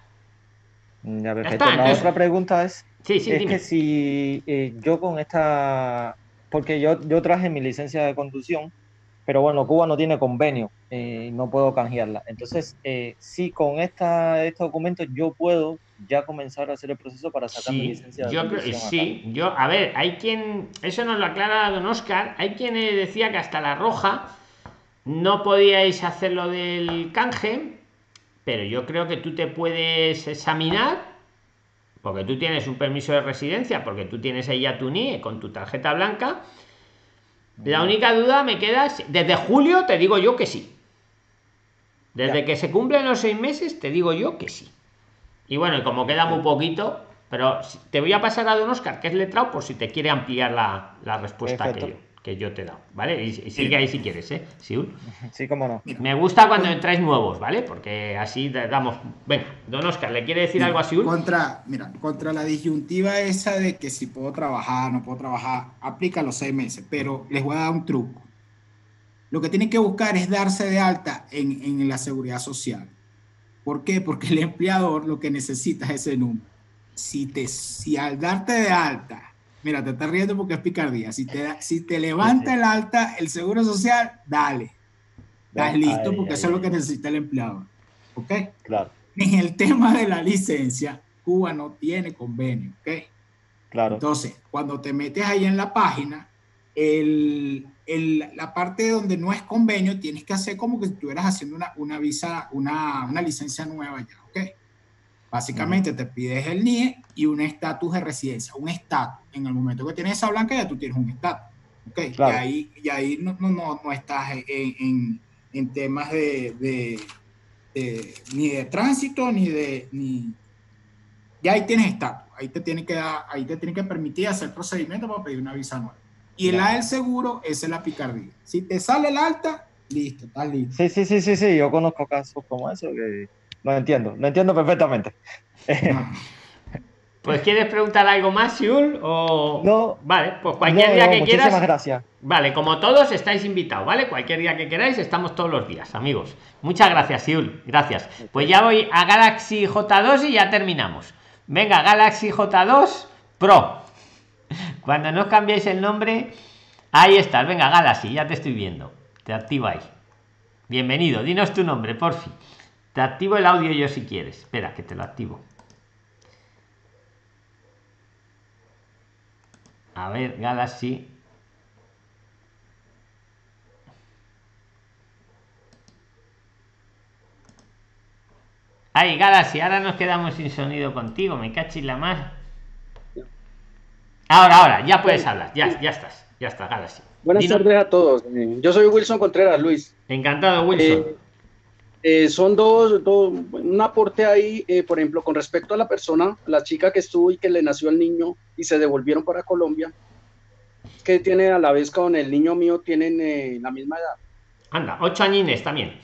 Ya, perfecto. está, la otra pregunta es, Sí, sí, es dime. que si eh, yo con esta, porque yo, yo traje mi licencia de conducción, pero bueno, Cuba no tiene convenio, eh, no puedo canjearla. Entonces, eh, si con esta, este documento yo puedo ya comenzar a hacer el proceso para sacar mi Sí, licencia de yo creo acá. sí, yo, a ver, hay quien, eso nos lo aclara don Oscar, hay quien decía que hasta la roja no podíais hacer lo del canje, pero yo creo que tú te puedes examinar, porque tú tienes un permiso de residencia, porque tú tienes ahí ya tu NIE con tu tarjeta blanca. La única duda me queda, es- desde julio te digo yo que sí. Desde que se cumplen los seis meses te digo yo que sí. Y bueno, y como queda muy poquito, Pero te voy a pasar a don Oscar, que es letrado, por si te quiere ampliar la, la respuesta que yo, que yo te he dado, ¿vale? Y, y sigue ahí si quieres, ¿eh? Siul. Sí, cómo no. Me gusta cuando entráis nuevos, ¿vale? Porque así damos... Venga, don Oscar, ¿le quiere decir algo a Siul? Contra, mira, contra la disyuntiva esa de que si puedo trabajar, no puedo trabajar, aplica los seis meses, pero les voy a dar un truco. Lo que tienen que buscar es darse de alta en, en la seguridad social. ¿Por qué? Porque el empleador lo que necesita es ese número. Si, te, si al darte de alta, mira, te estás riendo porque es picardía, si te, da- si te levanta el alta, el seguro social, dale. Estás listo porque eso es lo que necesita el empleador. ¿Ok? Claro, En el tema de la licencia, Cuba no tiene convenio, ¿ok? claro. Entonces, cuando te metes ahí en la página, el, el- la parte donde no es convenio, tienes que hacer como que si estuvieras haciendo una, una visa, una, una licencia nueva ya, ¿ok? Básicamente te pides el NIE y un estatus de residencia, un estatus. En el momento que tienes esa blanca, ya tú tienes un estatus, ¿ok? Claro. Y ahí, y ahí no, no, no, no estás en, en- en temas de, de- de- ni de tránsito, ni de... Ni, ya ahí tienes estatus, ahí te tiene que dar, ahí te tiene que permitir hacer procedimiento para pedir una visa nueva. Y el Ya. A del seguro, esa es la picardía. Si te sale el alta, listo, estás listo. Sí, sí, sí, sí, sí, yo conozco casos como eso que lo entiendo, lo entiendo perfectamente. Pues ¿quieres preguntar algo más, Siul? O... No. Vale, pues cualquier No, día no, que muchísimas quieras. gracias. Vale, como todos estáis invitados, ¿vale? Cualquier día que queráis, estamos todos los días, amigos. Muchas gracias, Siul. Gracias. Pues ya voy a Galaxy J2 y ya terminamos. Venga, Galaxy J2 Pro. Cuando no os cambiéis el nombre, ahí estás. Venga, Galaxy, ya te estoy viendo. Te activa ahí. Bienvenido, dinos tu nombre, por fin. Te activo el audio yo si quieres. Espera, que te lo activo. A ver, Galaxy. Ay, Galaxy, ahora nos quedamos sin sonido contigo, me cachis la más. Ahora, ahora, ya puedes hablar, ya, ya estás, ya está, Galaxy. Buenas Dino- tardes a todos. Yo soy Wilson Contreras, Luis. Encantado, Wilson. Eh, eh, son dos, dos- un aporte ahí, eh, por ejemplo, con respecto a la persona, la chica que estuvo y que le nació el niño y se devolvieron para Colombia, que tiene a la vez con el niño mío, tienen eh, la misma edad. Anda, ocho añines también.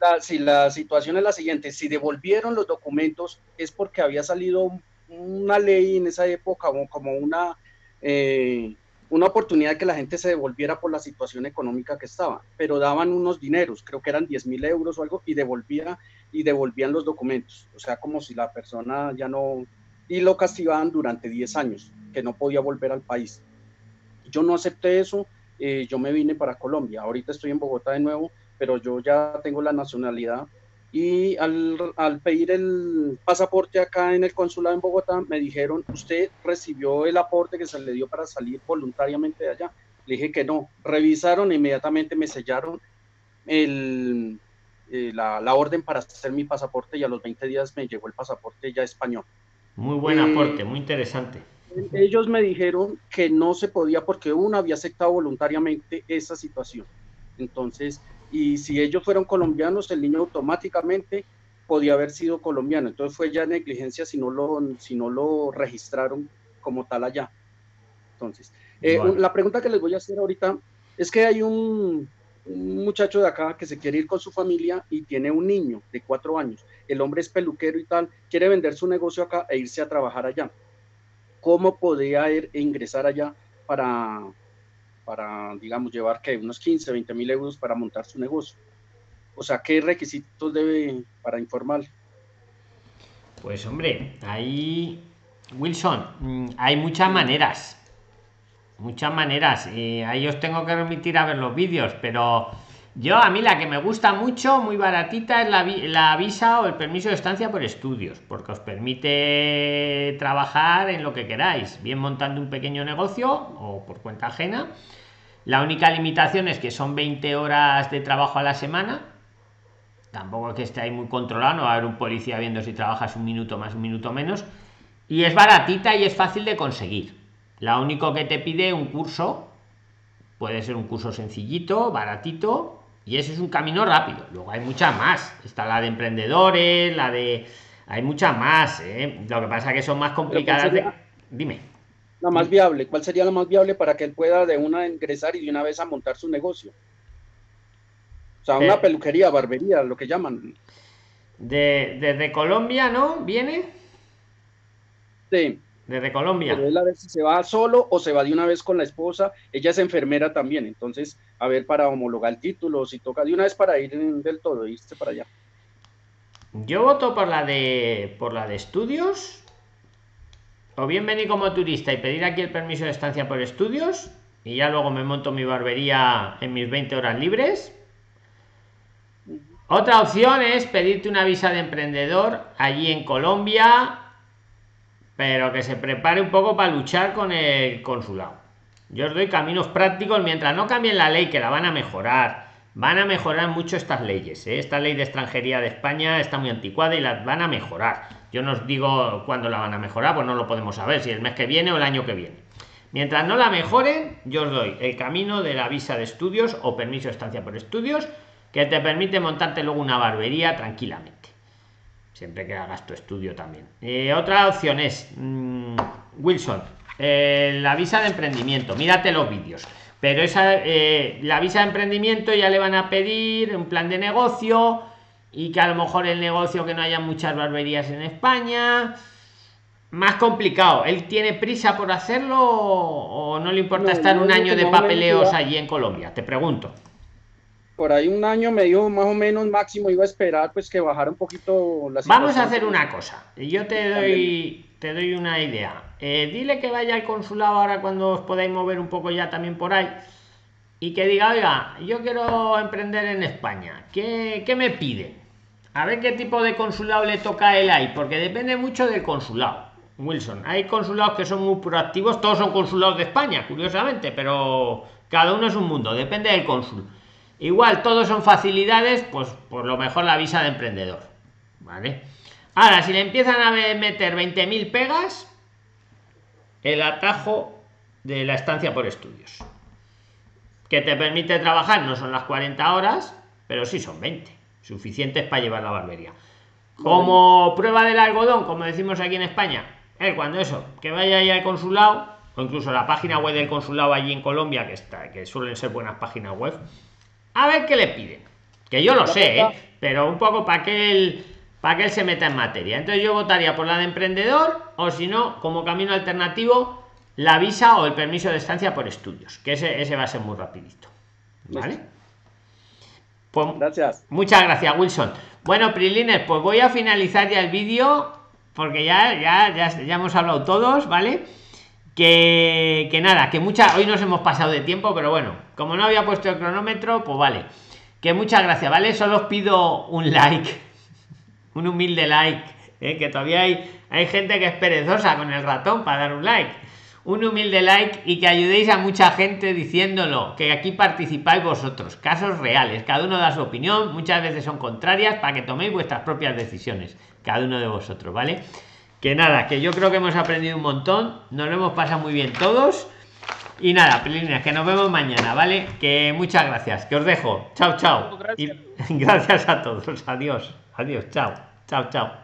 La, si la situación es la siguiente, si devolvieron los documentos es porque había salido un- una ley en esa época como una, eh, una oportunidad de que la gente se devolviera por la situación económica que estaba, pero daban unos dineros, creo que eran 10 mil euros o algo, y devolvía y devolvían los documentos, o sea, como si la persona ya no, y lo castigaban durante 10 años, que no podía volver al país. Yo no acepté eso, eh, yo me vine para Colombia, ahorita estoy en Bogotá de nuevo, pero yo ya tengo la nacionalidad y al, al pedir el pasaporte acá en el consulado en Bogotá me dijeron, ¿usted recibió el aporte que se le dio para salir voluntariamente de allá? Le dije que no, revisaron inmediatamente me sellaron el, eh, la, la orden para hacer mi pasaporte y a los 20 días me llegó el pasaporte ya español. Muy buen Eh, aporte, muy interesante. Ellos me dijeron que no se podía porque uno había aceptado voluntariamente esa situación. Entonces, y si ellos fueron colombianos, el niño automáticamente podía haber sido colombiano. Entonces fue ya negligencia si no lo, si no lo registraron como tal allá. Entonces, eh, un- la pregunta que les voy a hacer ahorita es que hay un, un muchacho de acá que se quiere ir con su familia y tiene un niño de cuatro años. El hombre es peluquero y tal, quiere vender su negocio acá e irse a trabajar allá. ¿Cómo podría ir e ingresar allá para, para digamos, llevar que unos 15, 20 mil euros para montar su negocio? O sea, ¿qué requisitos debe para informar? Pues hombre, ahí, Wilson, mm, hay muchas maneras. Muchas maneras. Y ahí os tengo que remitir a ver los vídeos, pero yo a mí la que me gusta mucho, muy baratita, es la, la visa o el permiso de estancia por estudios, porque os permite trabajar en lo que queráis, bien montando un pequeño negocio o por cuenta ajena. La única limitación es que son 20 horas de trabajo a la semana, tampoco es que esté ahí muy controlado, no va a haber un policía viendo si trabajas un minuto más, un minuto menos. Y es baratita y es fácil de conseguir. La único que te pide un curso, puede ser un curso sencillito, baratito, y ese es un camino rápido. Luego hay muchas más. Está la de emprendedores, la de Hay muchas más, ¿eh? Lo que pasa es que son más complicadas. de- Dime. La más viable, ¿cuál sería la más viable para que él pueda de una ingresar y de una vez a montar su negocio? O sea, una Eh. peluquería, barbería, lo que llaman. De, desde Colombia, ¿no? ¿Viene? Sí. Desde Colombia. Pero él a ver si se va solo o se va de una vez con la esposa. Ella es enfermera también, entonces, a ver, para homologar el título, si toca de una vez para ir en- del todo, irse para allá. Yo voto por la de por la de estudios. O bien venir como turista y pedir aquí el permiso de estancia por estudios. Y ya luego me monto mi barbería en mis 20 horas libres. Otra opción es pedirte una visa de emprendedor allí en Colombia. Pero que se prepare un poco para luchar con el consulado. Yo os doy caminos prácticos mientras no cambien la ley, que la van a mejorar. Van a mejorar mucho estas leyes. ¿eh? Esta ley de extranjería de España está muy anticuada y las van a mejorar. Yo no os digo cuándo la van a mejorar, pues no lo podemos saber, si el mes que viene o el año que viene. Mientras no la mejoren, yo os doy el camino de la visa de estudios o permiso de estancia por estudios, que te permite montarte luego una barbería tranquilamente. Siempre que hagas tu estudio también. Eh, otra opción es, mm, Wilson, eh, la visa de emprendimiento. Mírate los vídeos. Pero esa, eh, la visa de emprendimiento ya le van a pedir un plan de negocio y que a lo mejor el negocio que no haya muchas barberías en España. Más complicado. ¿Él tiene prisa por hacerlo o no le importa No, estar un año de papeleos allí en Colombia? Te pregunto. Por ahí un año me dio más o menos máximo, iba a esperar pues que bajara un poquito la Vamos a hacer una cosa. Yo te doy, te doy una idea. Eh, dile que vaya al consulado ahora cuando os podáis mover un poco ya también por ahí. Y que diga, oiga, yo quiero emprender en España. ¿Qué, qué me piden? A ver qué tipo de consulado le toca él ahí. Porque depende mucho del consulado. Wilson, hay consulados que son muy proactivos. Todos son consulados de España, curiosamente. Pero cada uno es un mundo. Depende del cónsul. Igual todos son facilidades, pues por lo mejor la visa de emprendedor. ¿Vale? Ahora, si le empiezan a meter 20.000 pegas, el atajo de la estancia por estudios. Que te permite trabajar, no son las 40 horas, pero sí son 20. Suficientes para llevar la barbería. Como prueba del algodón, como decimos aquí en España, él cuando eso, que vaya ahí al consulado, o incluso la página web del consulado allí en Colombia, que está, que suelen ser buenas páginas web, a ver qué le piden. Que yo lo sé, ¿eh? pero un poco para que él para que él se meta en materia. Entonces yo votaría por la de emprendedor o si no, como camino alternativo, la visa o el permiso de estancia por estudios, que ese, ese va a ser muy rapidito. ¿Vale? Pues, gracias. Muchas gracias, Wilson. Bueno, Prilines, pues voy a finalizar ya el vídeo porque ya, ya, ya, ya hemos hablado todos, ¿vale? Que, que nada, que mucha, hoy nos hemos pasado de tiempo, pero bueno, como no había puesto el cronómetro, pues vale. Que muchas gracias, ¿vale? Solo os pido un like, un humilde like, ¿eh? que todavía hay, hay gente que es perezosa con el ratón para dar un like. Un humilde like y que ayudéis a mucha gente diciéndolo, que aquí participáis vosotros, casos reales, cada uno da su opinión, muchas veces son contrarias para que toméis vuestras propias decisiones, cada uno de vosotros, ¿vale? Que nada, que yo creo que hemos aprendido un montón, nos lo hemos pasado muy bien todos. Y nada, Pelines, que nos vemos mañana, ¿vale? Que muchas gracias, que os dejo. Chao, chao. Y gracias a todos. Adiós, adiós, chao, chao, chao.